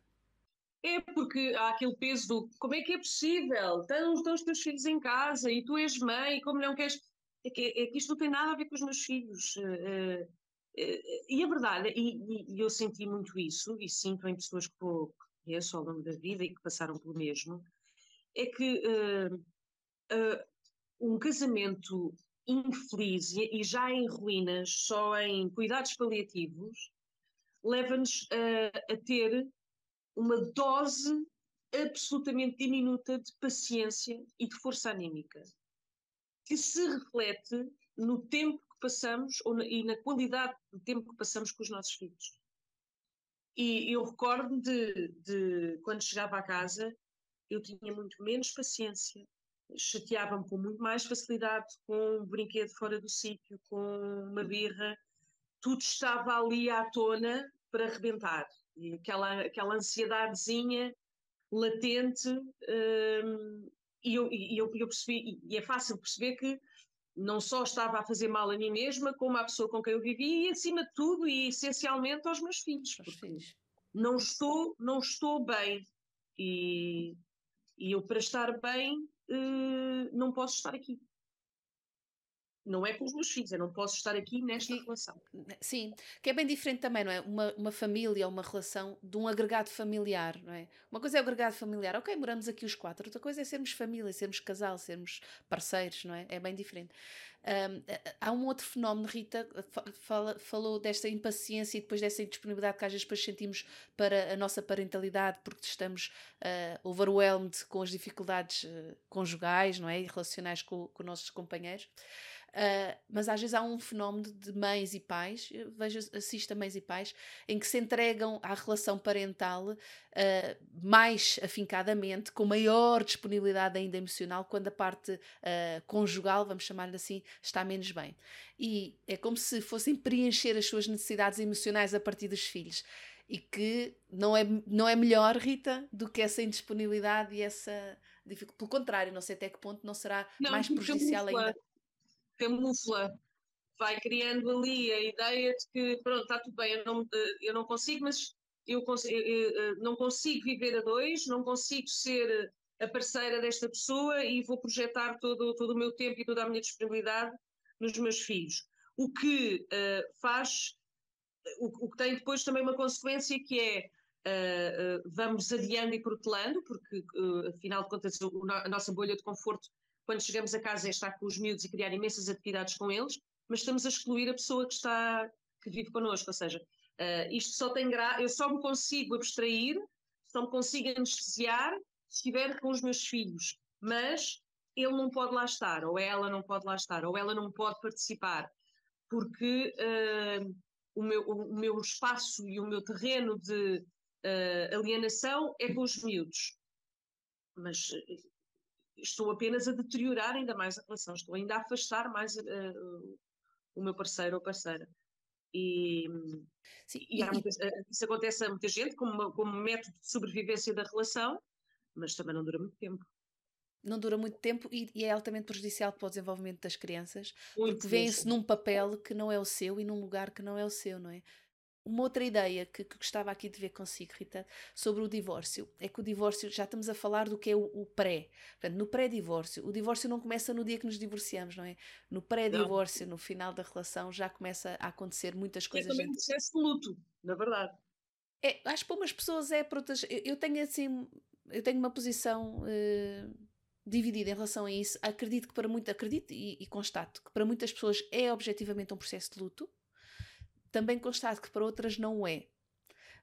B: É porque há aquele peso do como é que é possível? Estão, estão os teus filhos em casa e tu és mãe, como não queres. É que, é que isto não tem nada a ver com os meus filhos. Uh, uh, e a verdade, e, e, eu senti muito isso, e sinto em pessoas que conheço ao longo da vida e que passaram pelo mesmo, é que um casamento infeliz e, já em ruínas, só em cuidados paliativos, leva-nos a, a ter uma dose absolutamente diminuta de paciência e de força anímica, que se reflete no tempo que passamos na, e na qualidade do tempo que passamos com os nossos filhos. E eu recordo de, de quando chegava a casa, eu tinha muito menos paciência, chateava-me com muito mais facilidade com um brinquedo fora do sítio, com uma birra, tudo estava ali à tona para arrebentar. E aquela, aquela ansiedadezinha latente, hum, e, eu, e eu, eu percebi, e é fácil perceber que não só estava a fazer mal a mim mesma, como à pessoa com quem eu vivia e, acima de tudo, e essencialmente aos meus filhos. Aos filhos. Não estou, não estou bem. E, e eu, para estar bem, uh, não posso estar aqui. Não é com os meus filhos, eu não posso estar aqui nesta relação.
A: Sim, que é bem diferente também, não é? Uma, uma família, uma relação de um agregado familiar, não é? Uma coisa é o agregado familiar, ok, moramos aqui os quatro, outra coisa é sermos família, sermos casal, sermos parceiros, não é? É bem diferente. Um, há um outro fenómeno, Rita fala, falou desta impaciência e depois dessa indisponibilidade que às vezes depois sentimos para a nossa parentalidade porque estamos uh, overwhelmed com as dificuldades uh, conjugais, não é? E relacionais com, com nossos companheiros. Uh, mas às vezes há um fenómeno de mães e pais, vejo, assisto a mães e pais, em que se entregam à relação parental uh, mais afincadamente, com maior disponibilidade ainda emocional, quando a parte uh, conjugal, vamos chamar-lhe assim, está menos bem. E é como se fossem preencher as suas necessidades emocionais a partir dos filhos. E que não é, não é melhor, Rita, do que essa indisponibilidade e essa. Pelo contrário, não sei até que ponto não será não, mais prejudicial ainda
B: camufla, vai criando ali a ideia de que, pronto, está tudo bem, eu não, eu não consigo, mas eu, eu, eu, não consigo viver a dois, não consigo ser a parceira desta pessoa e vou projetar todo, todo o meu tempo e toda a minha disponibilidade nos meus filhos. O que uh, faz, o, o, que tem depois também uma consequência que é uh, uh, vamos adiando e protelando, porque afinal de contas a nossa bolha de conforto quando chegamos a casa é estar com os miúdos e criar imensas atividades com eles, mas estamos a excluir a pessoa que está, que vive connosco, ou seja, uh, isto só tem gra... eu só me consigo abstrair, só me consigo anestesiar se estiver com os meus filhos, mas ele não pode lá estar, ou ela não pode lá estar, ou ela não pode participar, porque uh, o, meu, o, meu, espaço e o meu terreno de uh, alienação é com os miúdos. Mas estou apenas a deteriorar ainda mais a relação, estou ainda a afastar mais uh, o meu parceiro ou parceira. E, Sim, e, e muita, eh, isso acontece a muita gente como, como método de sobrevivência da relação, mas também não dura muito tempo
A: não dura muito tempo e, e, é altamente prejudicial para o desenvolvimento das crianças, muito porque vêem-se num papel que não é o seu e num lugar que não é o seu, não é? Uma outra ideia que, que, gostava aqui de ver consigo, Rita, sobre o divórcio, é que o divórcio, já estamos a falar do que é o, o pré. Portanto, no pré-divórcio, o divórcio não começa no dia que nos divorciamos, não é? No pré-divórcio, no final da relação, já começa a acontecer muitas coisas. É
B: também um processo de luto, na verdade.
A: É, acho que para umas pessoas é, para outras. Eu, eu tenho assim. Eu tenho uma posição uh, dividida em relação a isso. Acredito que para muitas. Acredito e, e constato que para muitas pessoas é objetivamente um processo de luto. Também constato que para outras não é.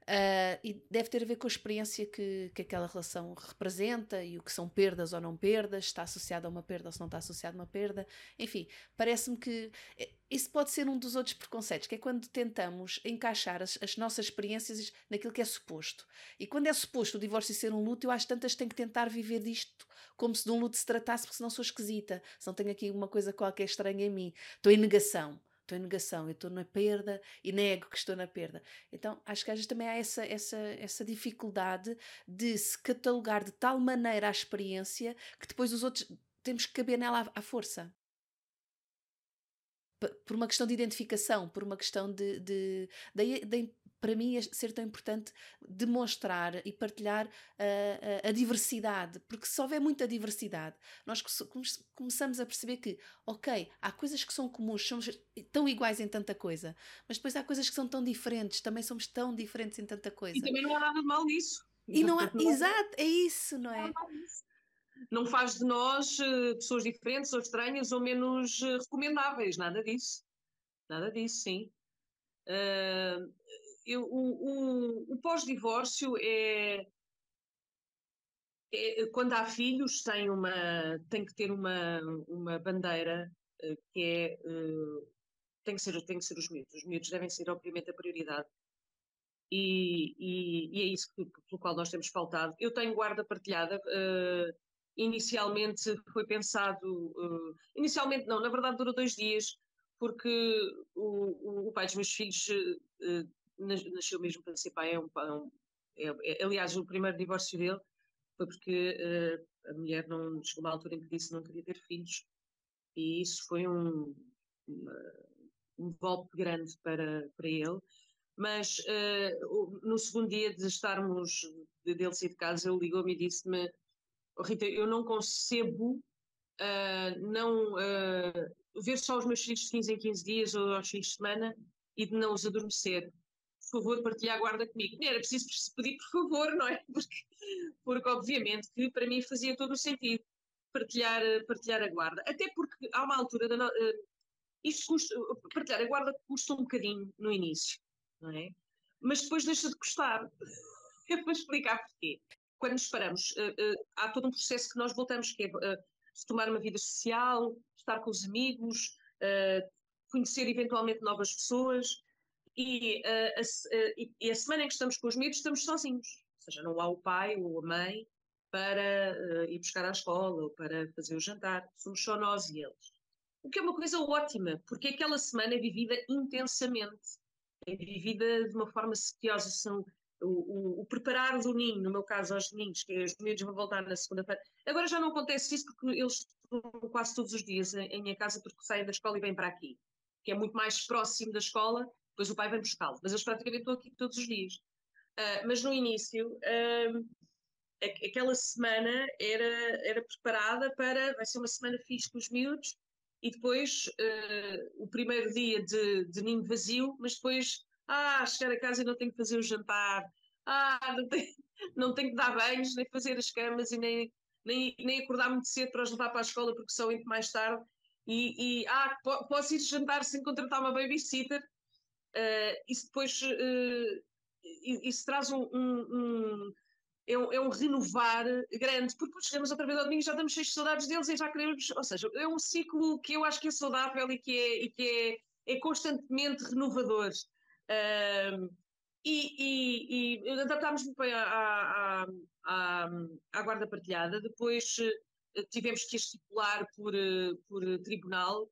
A: Uh, e deve ter a ver com a experiência que, que aquela relação representa e o que são perdas ou não perdas, está associado a uma perda ou se não está associado a uma perda. Enfim, parece-me que eh, isso pode ser um dos outros preconceitos, que é quando tentamos encaixar as, as, nossas experiências naquilo que é suposto. E quando é suposto o divórcio ser um luto, eu acho tantas tenho que tentar viver disto como se de um luto se tratasse, porque senão sou esquisita, se não tenho aqui uma coisa qualquer estranha em mim. Estou em negação estou em negação, eu estou na perda e nego que estou na perda. Então acho que às vezes também há essa, essa, essa dificuldade de se catalogar de tal maneira a experiência que depois os outros temos que caber nela à, força por uma questão de identificação, por uma questão de, de, de, para mim é ser tão importante demonstrar e partilhar a, a, a, diversidade, porque se houver muita diversidade, nós começamos a perceber que, ok, há coisas que são comuns, somos tão iguais em tanta coisa, mas depois há coisas que são tão diferentes, também somos tão diferentes em tanta coisa.
B: E também não há nada de mal nisso.
A: E não há, exato, é isso, não é?
B: Não faz de nós eh, pessoas diferentes ou estranhas ou menos eh, recomendáveis, nada disso. Nada disso, sim. Uh, eu, o, o, o pós-divórcio é, é, quando há filhos tem uma tem que ter uma uma bandeira uh, que é uh, tem que ser tem que ser os miúdos. Os miúdos devem ser obviamente a prioridade. E, e, e é isso que, pelo qual nós temos faltado. Eu tenho guarda partilhada uh, inicialmente foi pensado inicialmente não na verdade durou dois dias porque o, o, pai dos meus filhos nasceu mesmo para ser pai. É um, é, é, aliás, o primeiro divórcio dele foi porque uh, a mulher não chegou uma altura em que disse que não queria ter filhos. E isso foi um, um golpe grande para, para ele. Mas uh, no segundo dia de estarmos, de, dele sair de casa, ele ligou-me e disse-me: oh, Rita, eu não concebo uh, não ver só os meus filhos de 15 em 15 dias ou aos fins de semana e de não os adormecer por favor, partilhar a guarda comigo. Era preciso pedir por favor, não é? Porque, porque obviamente que para mim fazia todo o sentido partilhar, partilhar a guarda. Até porque há uma altura da. Uh, isto custa, partilhar a guarda custa um bocadinho no início, não é? Mas depois deixa de custar. Eu vou explicar porquê. Quando nos paramos, uh, uh, há todo um processo que nós voltamos, que é tomar uma vida social, estar com os amigos, conhecer eventualmente novas pessoas, e, uh, a, uh, e, a, semana em que estamos com os miúdos estamos sozinhos, ou seja, não há o pai ou a mãe para uh, ir buscar à escola ou para fazer o jantar, somos só nós e eles. O que é uma coisa ótima, porque aquela semana é vivida intensamente, é vivida de uma forma seciosa, são o, o, o, preparar do ninho, no meu caso aos ninhos, que os miúdos vão voltar na segunda-feira. Agora já não acontece isso porque eles estão quase todos os dias em, em minha casa porque saem da escola e vêm para aqui, que é muito mais próximo da escola depois o pai vem buscá-lo, mas eles praticamente estão aqui todos os dias. Uh, mas no início, uh, aquela semana era, era preparada para. Vai ser uma semana fixe com os miúdos, e depois uh, o primeiro dia de, de ninho vazio, mas depois, ah, chegar a casa e não tenho que fazer o jantar, ah, não tenho, não tenho que dar banhos, nem fazer as camas e nem, nem, nem acordar muito cedo para os levar para a escola porque são muito mais tarde. E, e ah, posso ir jantar sem contratar uma babysitter Uh, isso depois uh, isso traz um, um, um é, um, é um, renovar grande, porque chegamos outra vez ao domingo e já cheios de saudades deles e já queremos, ou seja, é um ciclo que eu acho que é saudável e que é, e que é, é constantemente renovador. Uh, e, e, e adaptámos muito bem à, à, à, à, guarda partilhada, depois tivemos que estipular por, por tribunal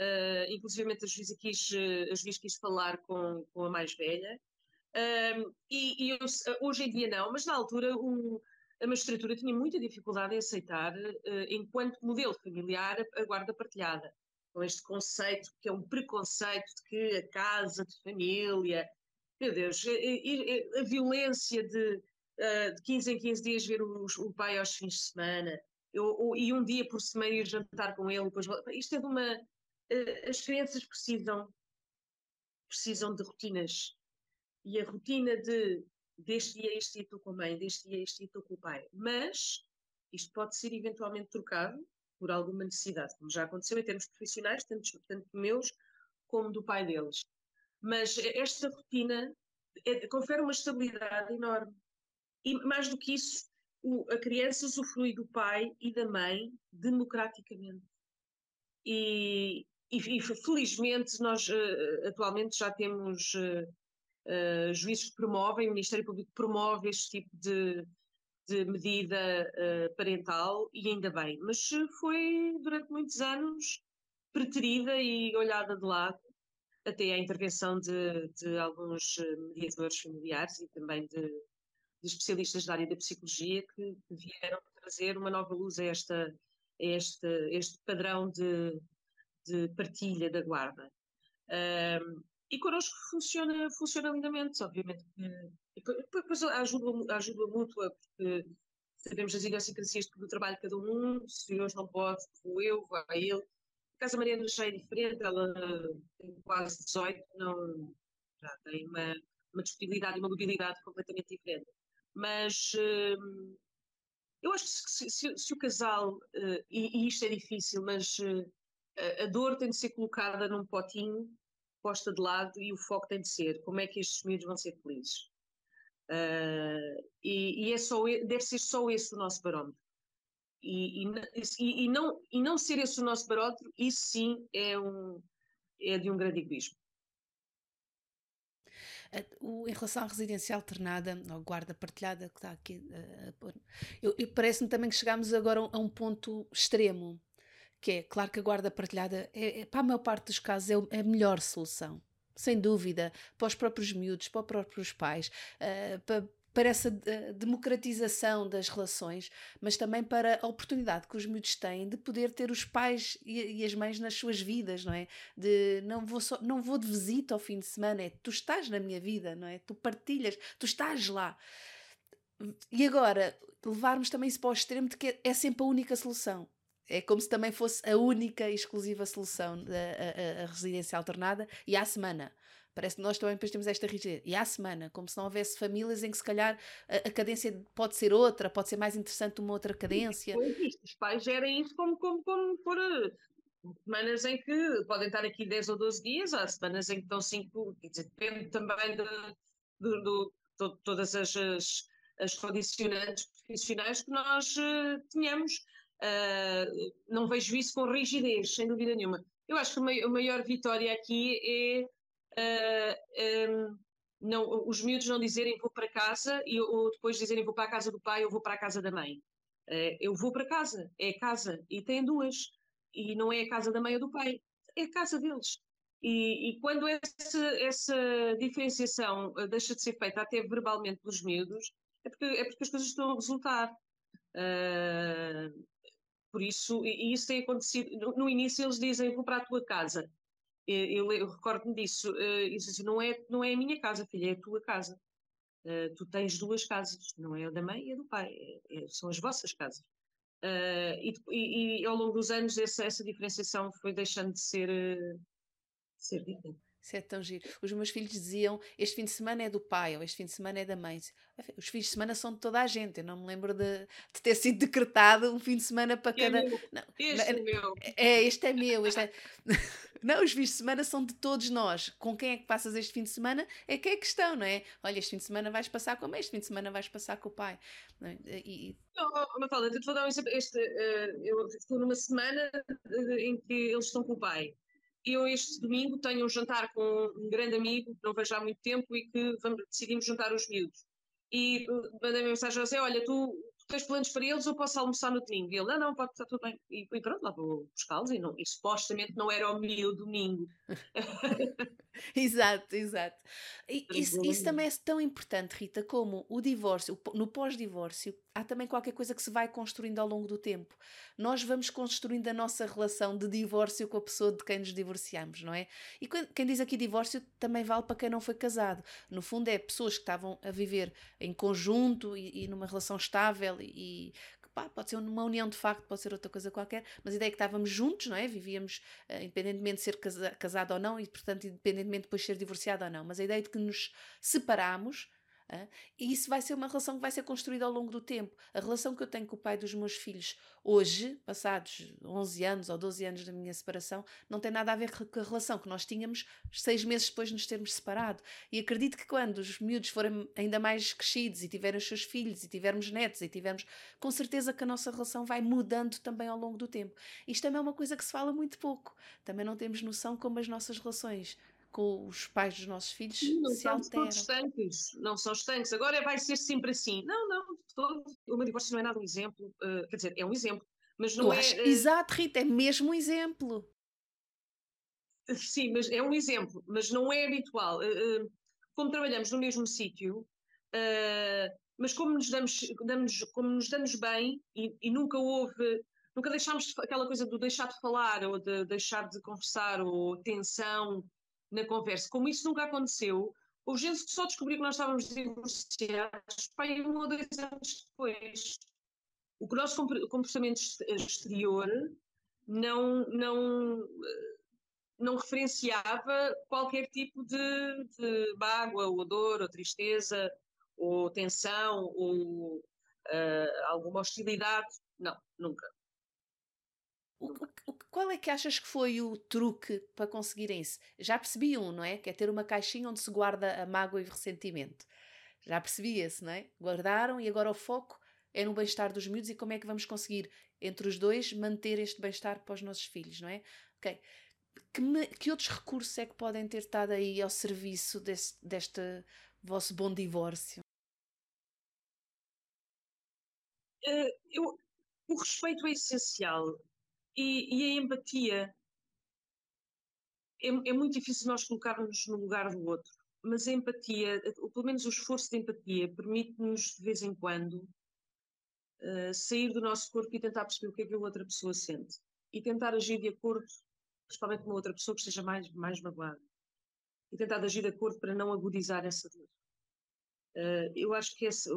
B: Uh, inclusive a juíza quis, a juiz quis falar com, com a mais velha. E, e eu, hoje em dia não, mas na altura o, a magistratura tinha muita dificuldade em aceitar, uh, enquanto modelo familiar, a, guarda partilhada. Com este conceito, que é um preconceito de que a casa de família, meu Deus, a, a, a violência de, uh, de 15 em 15 dias ver o, pai aos fins de semana, eu, e um dia por semana ir jantar com ele, depois, isto é de uma as crianças precisam, precisam de rotinas. E a rotina de deste dia este dia estou com a mãe, deste dia este dia estou com o pai. Mas isto pode ser eventualmente trocado por alguma necessidade, como já aconteceu em termos profissionais, tanto, tanto meus como do pai deles. Mas esta rotina é, confere uma estabilidade enorme. E mais do que isso, o, a criança usufrui do pai e da mãe democraticamente. E, e, e felizmente nós uh, atualmente já temos uh, juízes que promovem, o Ministério Público promove este tipo de, de medida parental e ainda bem, mas foi durante muitos anos preterida e olhada de lado até à intervenção de, de alguns mediadores familiares e também de, de, especialistas da área da psicologia que vieram trazer uma nova luz a, esta, este, este padrão de, de partilha da guarda. Um, e connosco funciona, funciona lindamente, obviamente. Depois ajuda, ajuda mútua, porque sabemos as idiosincrasias do trabalho de cada um, se hoje não pode, vou eu, vai ele. A Casa Mariana já é diferente, ela tem quase 18, não, já tem uma, uma disponibilidade e uma mobilidade completamente diferente. Mas eu acho que se, se, se o casal, uh, e, e, isto é difícil, mas uh, a dor tem de ser colocada num potinho, posta de lado, e o foco tem de ser como é que estes miúdos vão ser felizes. Uh, e, e é só, deve ser só esse o nosso barómetro. E, e, e, não, e não ser esse o nosso barómetro, isso sim é, um, é de um grande egoísmo.
A: em relação à residencial alternada, ou guarda partilhada que está aqui, eu, eu parece-me também que chegámos agora a um ponto extremo, que é, claro que a guarda partilhada, é, é para a maior parte dos casos, é, é a melhor solução. Sem dúvida, para os próprios miúdos, para os próprios pais, uh, para, para essa uh, democratização das relações, mas também para a oportunidade que os miúdos têm de poder ter os pais e, e, as mães nas suas vidas, não é? De não vou, só, não vou de visita ao fim de semana, é tu estás na minha vida, não é? Tu partilhas, tu estás lá. E agora, levarmos também isso para o extremo de que é sempre a única solução. É como se também fosse a única e exclusiva solução da a, a, a residência alternada e à semana. Parece que nós também depois temos esta rigidez. E à semana, como se não houvesse famílias em que se calhar a, a cadência pode ser outra, pode ser mais interessante uma outra cadência.
B: Os pais gerem isso como, como, como por eh, semanas em que podem estar aqui 10 ou 12 dias, há semanas em que estão 5, depende também de, de, de, de todas as, as, as condicionantes profissionais que nós uh, tenhamos Uh, não vejo isso com rigidez, sem dúvida nenhuma. Eu acho que a maior vitória aqui é uh, ah, um, não, os miúdos não dizerem vou para casa e, ou depois dizerem vou para a casa do pai ou vou para a casa da mãe. Uh, eu vou para casa, é casa, e tem duas, e não é a casa da mãe ou do pai, é a casa deles. E, e quando essa, essa diferenciação deixa de ser feita até verbalmente pelos miúdos, é porque, é porque as coisas estão a resultar. Uh, por isso, e isso tem acontecido. No, no início eles dizem: vou para a tua casa. Eu, eu recordo-me disso. Uh, assim, não, é, não é a minha casa, filha, é a tua casa. Uh, tu tens duas casas, não é a da mãe e a do pai, é, é, são as vossas casas. Uh, e, e, e, ao longo dos anos essa, essa diferenciação foi deixando de ser, de ser dita.
A: Isso é tão giro. Os meus filhos diziam: este fim de semana é do pai, ou este fim de semana é da mãe. Os fins de semana são de toda a gente. Eu não me lembro de, de ter sido decretado um fim de semana para
B: é
A: cada.
B: Meu. Não, este é meu.
A: É, este é meu. Este é... não, os fins de semana são de todos nós. Com quem é que passas este fim de semana é que é questão, não é? Olha, este fim de semana vais passar com a mãe, este fim de semana vais passar com o pai. Não, é?
B: e... não Mafalda, eu te vou dar um exemplo. Este, uh, eu estou numa semana em que eles estão com o pai eu este domingo tenho um jantar com um grande amigo que não vejo há muito tempo e que vamos, decidimos juntar os miúdos. E uh, mandei mensagem a dizer, olha, tu, tu tens planos para eles ou posso almoçar no domingo? E ele, não, não, pode estar tudo bem. E, e pronto, lá vou buscá-los e, não, e supostamente não era o meu domingo.
A: exato, exato. E, isso, isso também é tão importante, Rita, como o divórcio, no pós-divórcio, há também qualquer coisa que se vai construindo ao longo do tempo. Nós vamos construindo a nossa relação de divórcio com a pessoa de quem nos divorciamos, não é? E quem diz aqui divórcio também vale para quem não foi casado. No fundo, é pessoas que estavam a viver em conjunto e, e numa relação estável e, pá, pode ser uma união de facto, pode ser outra coisa qualquer, mas a ideia é que estávamos juntos, não é? Vivíamos uh, independentemente de ser casa, casado ou não e, portanto, independentemente de depois ser divorciado ou não. Mas a ideia de que nos separámos E isso vai ser uma relação que vai ser construída ao longo do tempo. A relação que eu tenho com o pai dos meus filhos hoje, passados 11 anos ou 12 anos da minha separação, não tem nada a ver com a relação que nós tínhamos seis meses depois de nos termos separado. E acredito que quando os miúdos forem ainda mais crescidos e tiverem os seus filhos e tivermos netos e tivermos, com certeza que a nossa relação vai mudando também ao longo do tempo. Isto também é uma coisa que se fala muito pouco. Também não temos noção como as nossas relações com os pais dos nossos filhos
B: não
A: se alteram.
B: São estanques, não são estanques. Agora vai ser sempre assim. Não, não, todo. o meu divórcio não é nada um exemplo, uh, quer dizer, é um exemplo, mas não
A: eu
B: é...
A: Uh, exato, Rita, é mesmo um exemplo.
B: Sim, mas é um exemplo, mas não é habitual. Uh, como trabalhamos no mesmo sítio, mas como nos damos, damos, como nos damos bem e, e nunca houve nunca deixámos aquela coisa do deixar de falar ou de deixar de conversar ou tensão na conversa. Como isso nunca aconteceu, houve gente só descobriu que nós estávamos divorciados pai, um ou dois anos depois. O que o nosso comportamento exterior não, não, não referenciava qualquer tipo de, de mágoa, ou dor, ou tristeza, ou tensão, ou uh, alguma hostilidade. Não, nunca.
A: Qual é que achas que foi o truque para conseguirem isso? Já percebi um, não é? Que é ter uma caixinha onde se guarda a mágoa e o ressentimento. Já percebi esse, não é? Guardaram e agora o foco é no bem-estar dos miúdos e como é que vamos conseguir, entre os dois, manter este bem-estar para os nossos filhos, não é? Ok. Que, me, que, outros recursos é que podem ter estado aí ao serviço desse, deste vosso bom divórcio?
B: Uh, eu, o respeito é essencial e, e a empatia. É, é, muito difícil nós colocarmos no lugar do outro, mas a empatia, ou pelo menos o esforço de empatia, permite-nos de vez em quando uh, sair do nosso corpo e tentar perceber o que é que a outra pessoa sente e tentar agir de acordo, principalmente com uma outra pessoa que esteja mais, mais magoada, e tentar agir de acordo para não agudizar essa dor. Uh, eu acho que essa,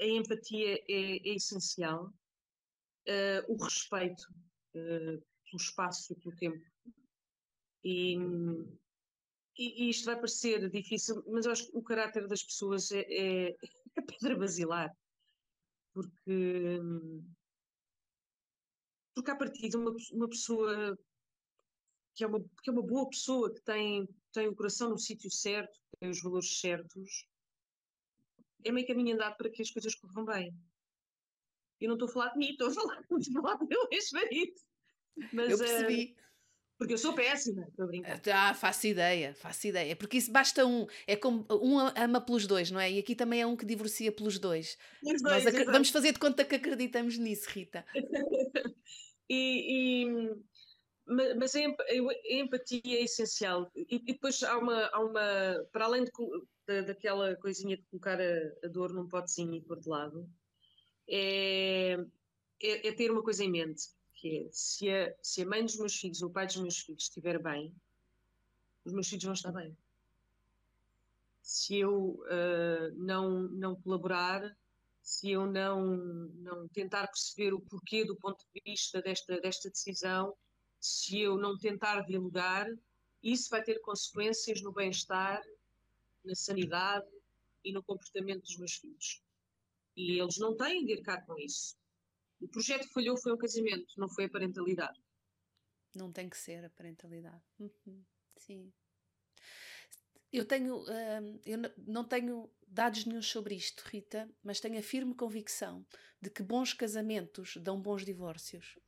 B: a empatia é, é essencial, uh, o respeito uh, pelo espaço e pelo tempo. E, e, e, isto vai parecer difícil, mas eu acho que o caráter das pessoas é, é, é pedra basilar. Porque, porque a partir de uma, uma pessoa que é uma, que é uma boa pessoa, que tem, tem o coração no sítio certo, tem os valores certos, é meio caminho andado para que as coisas corram bem. Eu não estou a falar de mim, estou a falar, estou a falar do meu ex-marido.
A: eu percebi.
B: Uh, porque eu sou péssima, estou a brincar.
A: Ah, faço ideia, faço ideia. Porque isso basta um. É como um ama pelos dois, não é? E aqui também é um que divorcia pelos dois. dois Nós vamos fazer de conta que acreditamos nisso, Rita.
B: e, e, mas a empatia é essencial. E, e depois há uma, há uma. Para além de, daquela coisinha de colocar a, a dor num potezinho e pôr de lado, é, é, é, ter uma coisa em mente, que é se a, se a mãe dos meus filhos ou o pai dos meus filhos estiver bem, os meus filhos vão estar bem. Se eu uh, não, não colaborar, se eu não, não tentar perceber o porquê do ponto de vista desta, desta decisão, se eu não tentar dialogar, isso vai ter consequências no bem-estar, na sanidade e no comportamento dos meus filhos. E eles não têm de arcar com isso. O projeto que falhou foi o casamento, não foi a parentalidade.
A: Não tem que ser a parentalidade. Uhum. Sim. Eu tenho, uh, eu não tenho dados nenhum sobre isto, Rita, mas tenho a firme convicção de que bons casamentos dão bons divórcios.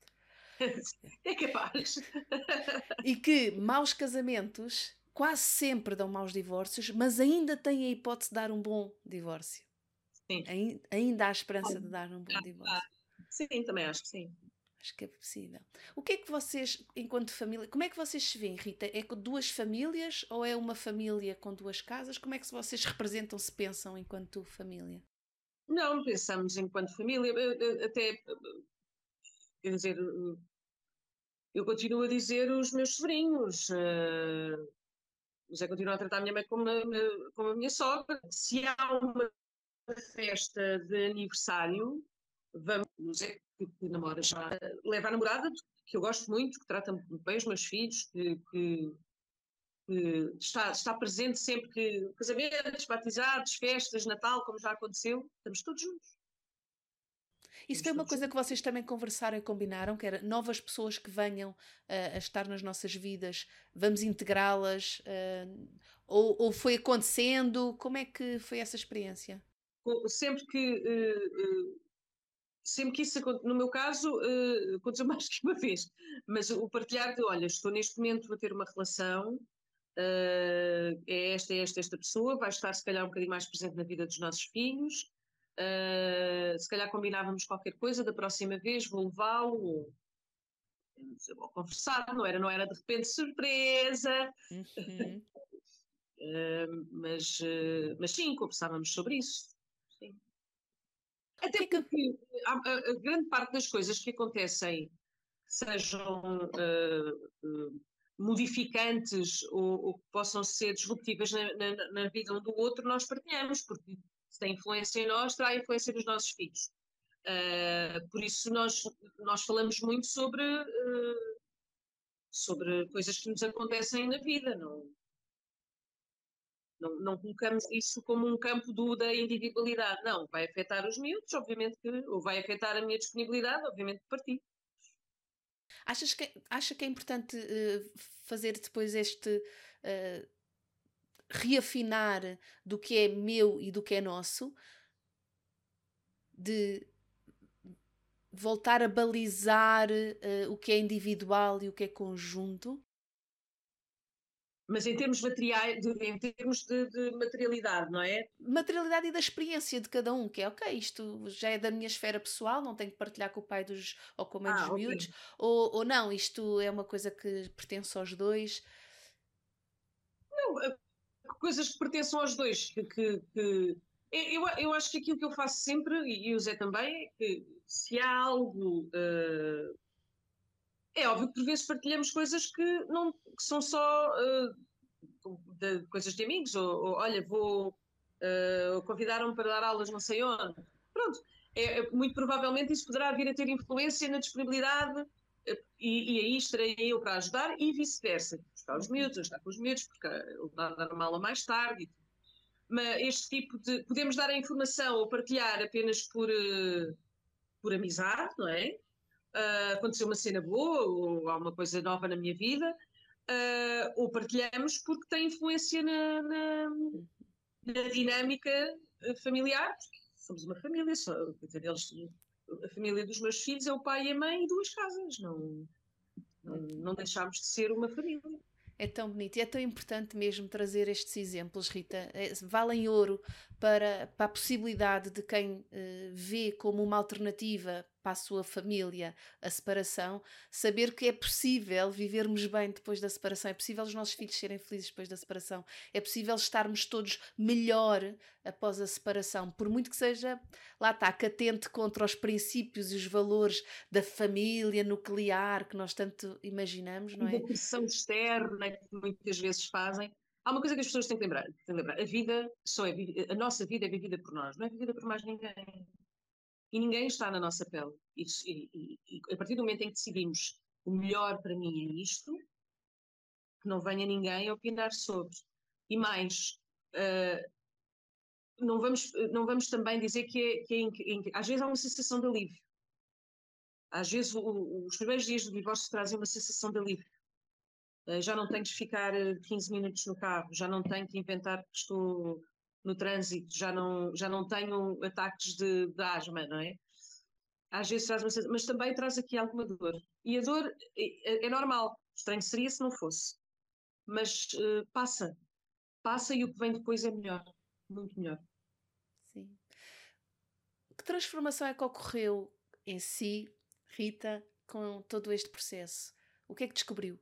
B: É capaz.
A: e que maus casamentos quase sempre dão maus divórcios, mas ainda têm a hipótese de dar um bom divórcio. Sim. Ainda há esperança de dar um bom divórcio.
B: Sim, também acho que sim.
A: Acho que é possível. O que é que vocês, enquanto família, como é que vocês se veem, Rita? É com duas famílias ou é uma família com duas casas? Como é que vocês representam, se pensam enquanto família?
B: Não, pensamos enquanto família, até, quer dizer, eu continuo a dizer os meus sobrinhos, uh, José continua a tratar a minha mãe como, como a minha sogra. Se há uma festa de aniversário, vamos, é que, que namora já, leva a namorada, que eu gosto muito, que trata muito bem os meus filhos, que, que que está, está presente sempre que casamentos, batizados, festas, Natal, como já aconteceu, estamos todos juntos.
A: Isso foi uma coisa que vocês também conversaram e combinaram, que era novas pessoas que venham uh, a estar nas nossas vidas, vamos integrá-las, uh, ou, ou, foi acontecendo? Como é que foi essa experiência?
B: Sempre que uh, sempre que isso no meu caso uh, aconteceu mais que uma vez, mas o partilhar de olha, estou neste momento a ter uma relação, é esta, é esta, esta pessoa, vai estar se calhar um bocadinho mais presente na vida dos nossos filhos, se calhar combinávamos qualquer coisa, da próxima vez vou levá-lo, ou, ou conversar, não era, não era de repente surpresa. Uhum. mas, mas sim, conversávamos sobre isso. Até porque a, grande parte das coisas que acontecem, sejam uh, uh, modificantes ou, ou, que possam ser disruptivas na, na, na, vida um do outro, nós partilhamos, porque se tem influência em nós, terá influência nos nossos filhos. Uh, por isso nós, nós falamos muito sobre, sobre coisas que nos acontecem na vida, não, não, não colocamos isso como um campo do, da individualidade. Não, vai afetar os miúdos, obviamente que, ou vai afetar a minha disponibilidade, obviamente que partir.
A: Achas que, acha que é importante uh, fazer depois este uh, reafinar do que é meu e do que é nosso? De voltar a balizar uh, o que é individual e o que é conjunto?
B: Mas em termos materiais, de, em termos de, de, materialidade, não é?
A: Materialidade e da experiência de cada um, que é ok, isto já é da minha esfera pessoal, não tenho que partilhar com o pai dos ou com a mãe ah, dos okay. miúdos, ou, ou não, isto é uma coisa que pertence aos dois.
B: Não, eh, coisas que pertencem aos dois, que, que, que eu, eu acho que aquilo que eu faço sempre, e o Zé também, é que se há algo uh, é óbvio que por vezes partilhamos coisas que, não, que são só uh, de, coisas de amigos, ou, ou olha, vou uh, convidar-me para dar aulas não sei onde. Pronto, é, é, muito provavelmente isso poderá vir a ter influência na disponibilidade e, e aí estarei eu para ajudar e vice-versa. Buscar os miúdos, estar com os miúdos, porque ele dá dar uma aula mais tarde. Mas este tipo de. Podemos dar a informação ou partilhar apenas por, por amizade, não é? Uh, aconteceu uma cena boa ou há uma coisa nova na minha vida, uh, ou partilhamos porque tem influência na, na, na dinâmica ah, familiar, somos uma família, só, dizer, eles, a família dos meus filhos é o pai e a mãe e duas casas, não, não, não deixámos de ser uma família.
A: É tão bonito e é tão importante mesmo trazer estes exemplos, Rita. É, valem ouro para, para a possibilidade de quem uh, vê como uma alternativa para a sua família a separação, saber que é possível vivermos bem depois da separação, é possível os nossos filhos serem felizes depois da separação, é possível estarmos todos melhor após a separação, por muito que seja, lá está, catente contra os princípios e os valores da família nuclear que nós tanto imaginamos, não é?
B: Da pressão externa que muitas vezes fazem. Há uma coisa que as pessoas têm que lembrar, têm que lembrar. a vida só é a nossa vida é vivida por nós, não é vivida por mais ninguém e ninguém está na nossa pele. E, e, e, a partir do momento em que decidimos o melhor para mim é isto, não venha ninguém opinar sobre. E mais, uh, não, vamos, não vamos também dizer que, é, que, é, às vezes há uma sensação de alívio. Às vezes o, os primeiros dias do divórcio trazem uma sensação de alívio. Uh, já não tenho de ficar 15 eh, minutos no carro, já não tenho que inventar que estou no trânsito, já não, já não tenho ataques de, de asma, não é? Às vezes traz uma mas também traz aqui alguma dor. E a dor é, é normal, estranho seria se não fosse. Mas uh, passa, passa e o que vem depois é melhor, muito melhor.
A: Sim. Que transformação é que ocorreu em si, Rita, com todo este processo? O que é que descobriu?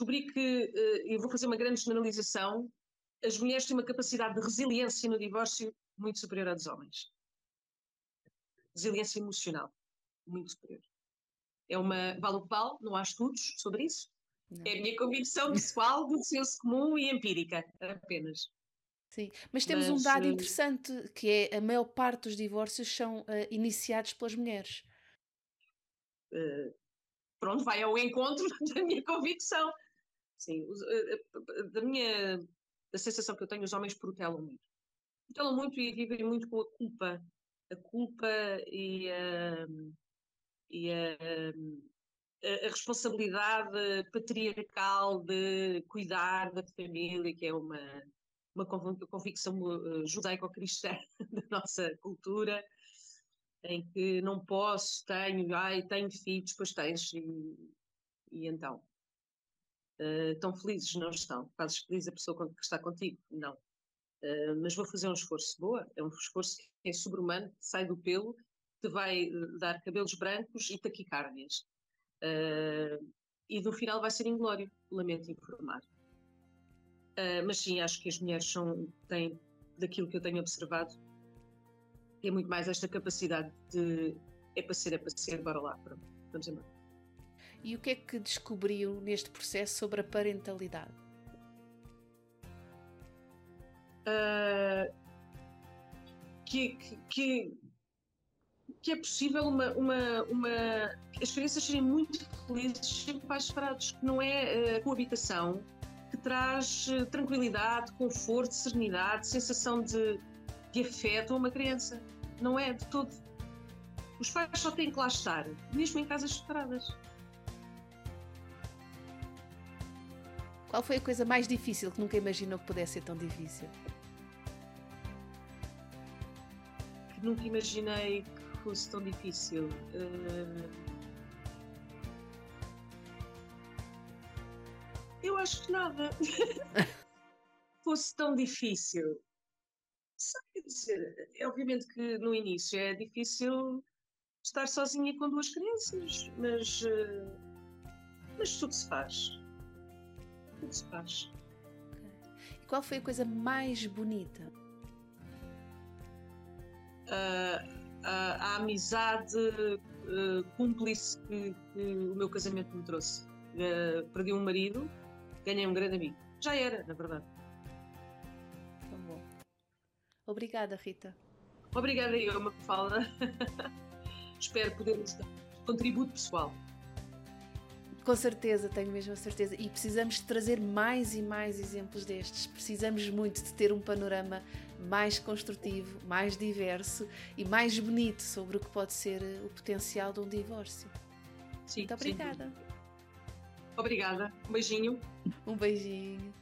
B: Descobri que, eh, eu vou fazer uma grande generalização, as mulheres têm uma capacidade de resiliência no divórcio muito superior à dos homens. Resiliência emocional, muito superior. É uma, vale o vale, não há estudos sobre isso. Não. É a minha convicção pessoal, do senso comum e empírica, apenas.
A: Sim, mas temos mas, um dado uh, interessante que é a maior parte dos divórcios são uh, iniciados pelas mulheres.
B: Uh, pronto, vai ao encontro da minha convicção. Sim, da minha da sensação que eu tenho, os homens protelam muito. Protelam muito e vivem muito com a culpa. A culpa e a, e a, a, responsabilidade patriarcal de cuidar da família, que é uma, uma convicção eh, judaico-cristã da nossa cultura, em que não posso, tenho, ai, tenho filhos, depois tens, e, e então. Uh, tão felizes não estão. Fazes feliz a pessoa que está contigo? Não. Uh, mas vou fazer um esforço. Boa, é um esforço que é sobre-humano, sai do pelo, te vai dar cabelos brancos e taquicárdias. Uh, e no final vai ser inglório, lamento informar. Mas sim, acho que as mulheres são, têm, daquilo que eu tenho observado, é muito mais esta capacidade de é para ser, é para ser, bora lá, pronto, vamos embora.
A: E o que é que descobriu neste processo sobre a parentalidade?
B: Uh, que, que, que, é possível uma, uma, uma, as crianças serem muito felizes, serem pais separados, que não é a coabitação que traz eh, tranquilidade, conforto, serenidade, sensação de, de afeto a uma criança. Não é de todo. Os pais só têm que lá estar, mesmo em casas separadas.
A: Qual foi a coisa mais difícil que nunca imaginou que pudesse ser tão difícil?
B: Nunca imaginei que fosse tão difícil. Uh Eu acho que nada fosse tão difícil. Sabe dizer, é obviamente que no início é difícil estar sozinha com duas crianças, mas, eh, mas tudo se faz. Tudo se faz.
A: E qual foi a coisa mais bonita?
B: Uh, a, a, amizade uh, cúmplice que, que, o meu casamento me trouxe. Uh, perdi um marido ganhei um grande amigo. Já era, na verdade.
A: Tão bom. Obrigada, Rita.
B: Obrigada eu, Mafalda. Espero podermos dar contributo pessoal.
A: Com certeza, tenho mesmo a certeza. E precisamos de trazer mais e mais exemplos destes. Precisamos muito de ter um panorama mais construtivo, mais diverso e mais bonito sobre o que pode ser o potencial de um divórcio. Sim, Muito obrigada.
B: Obrigada. Um beijinho.
A: Um beijinho.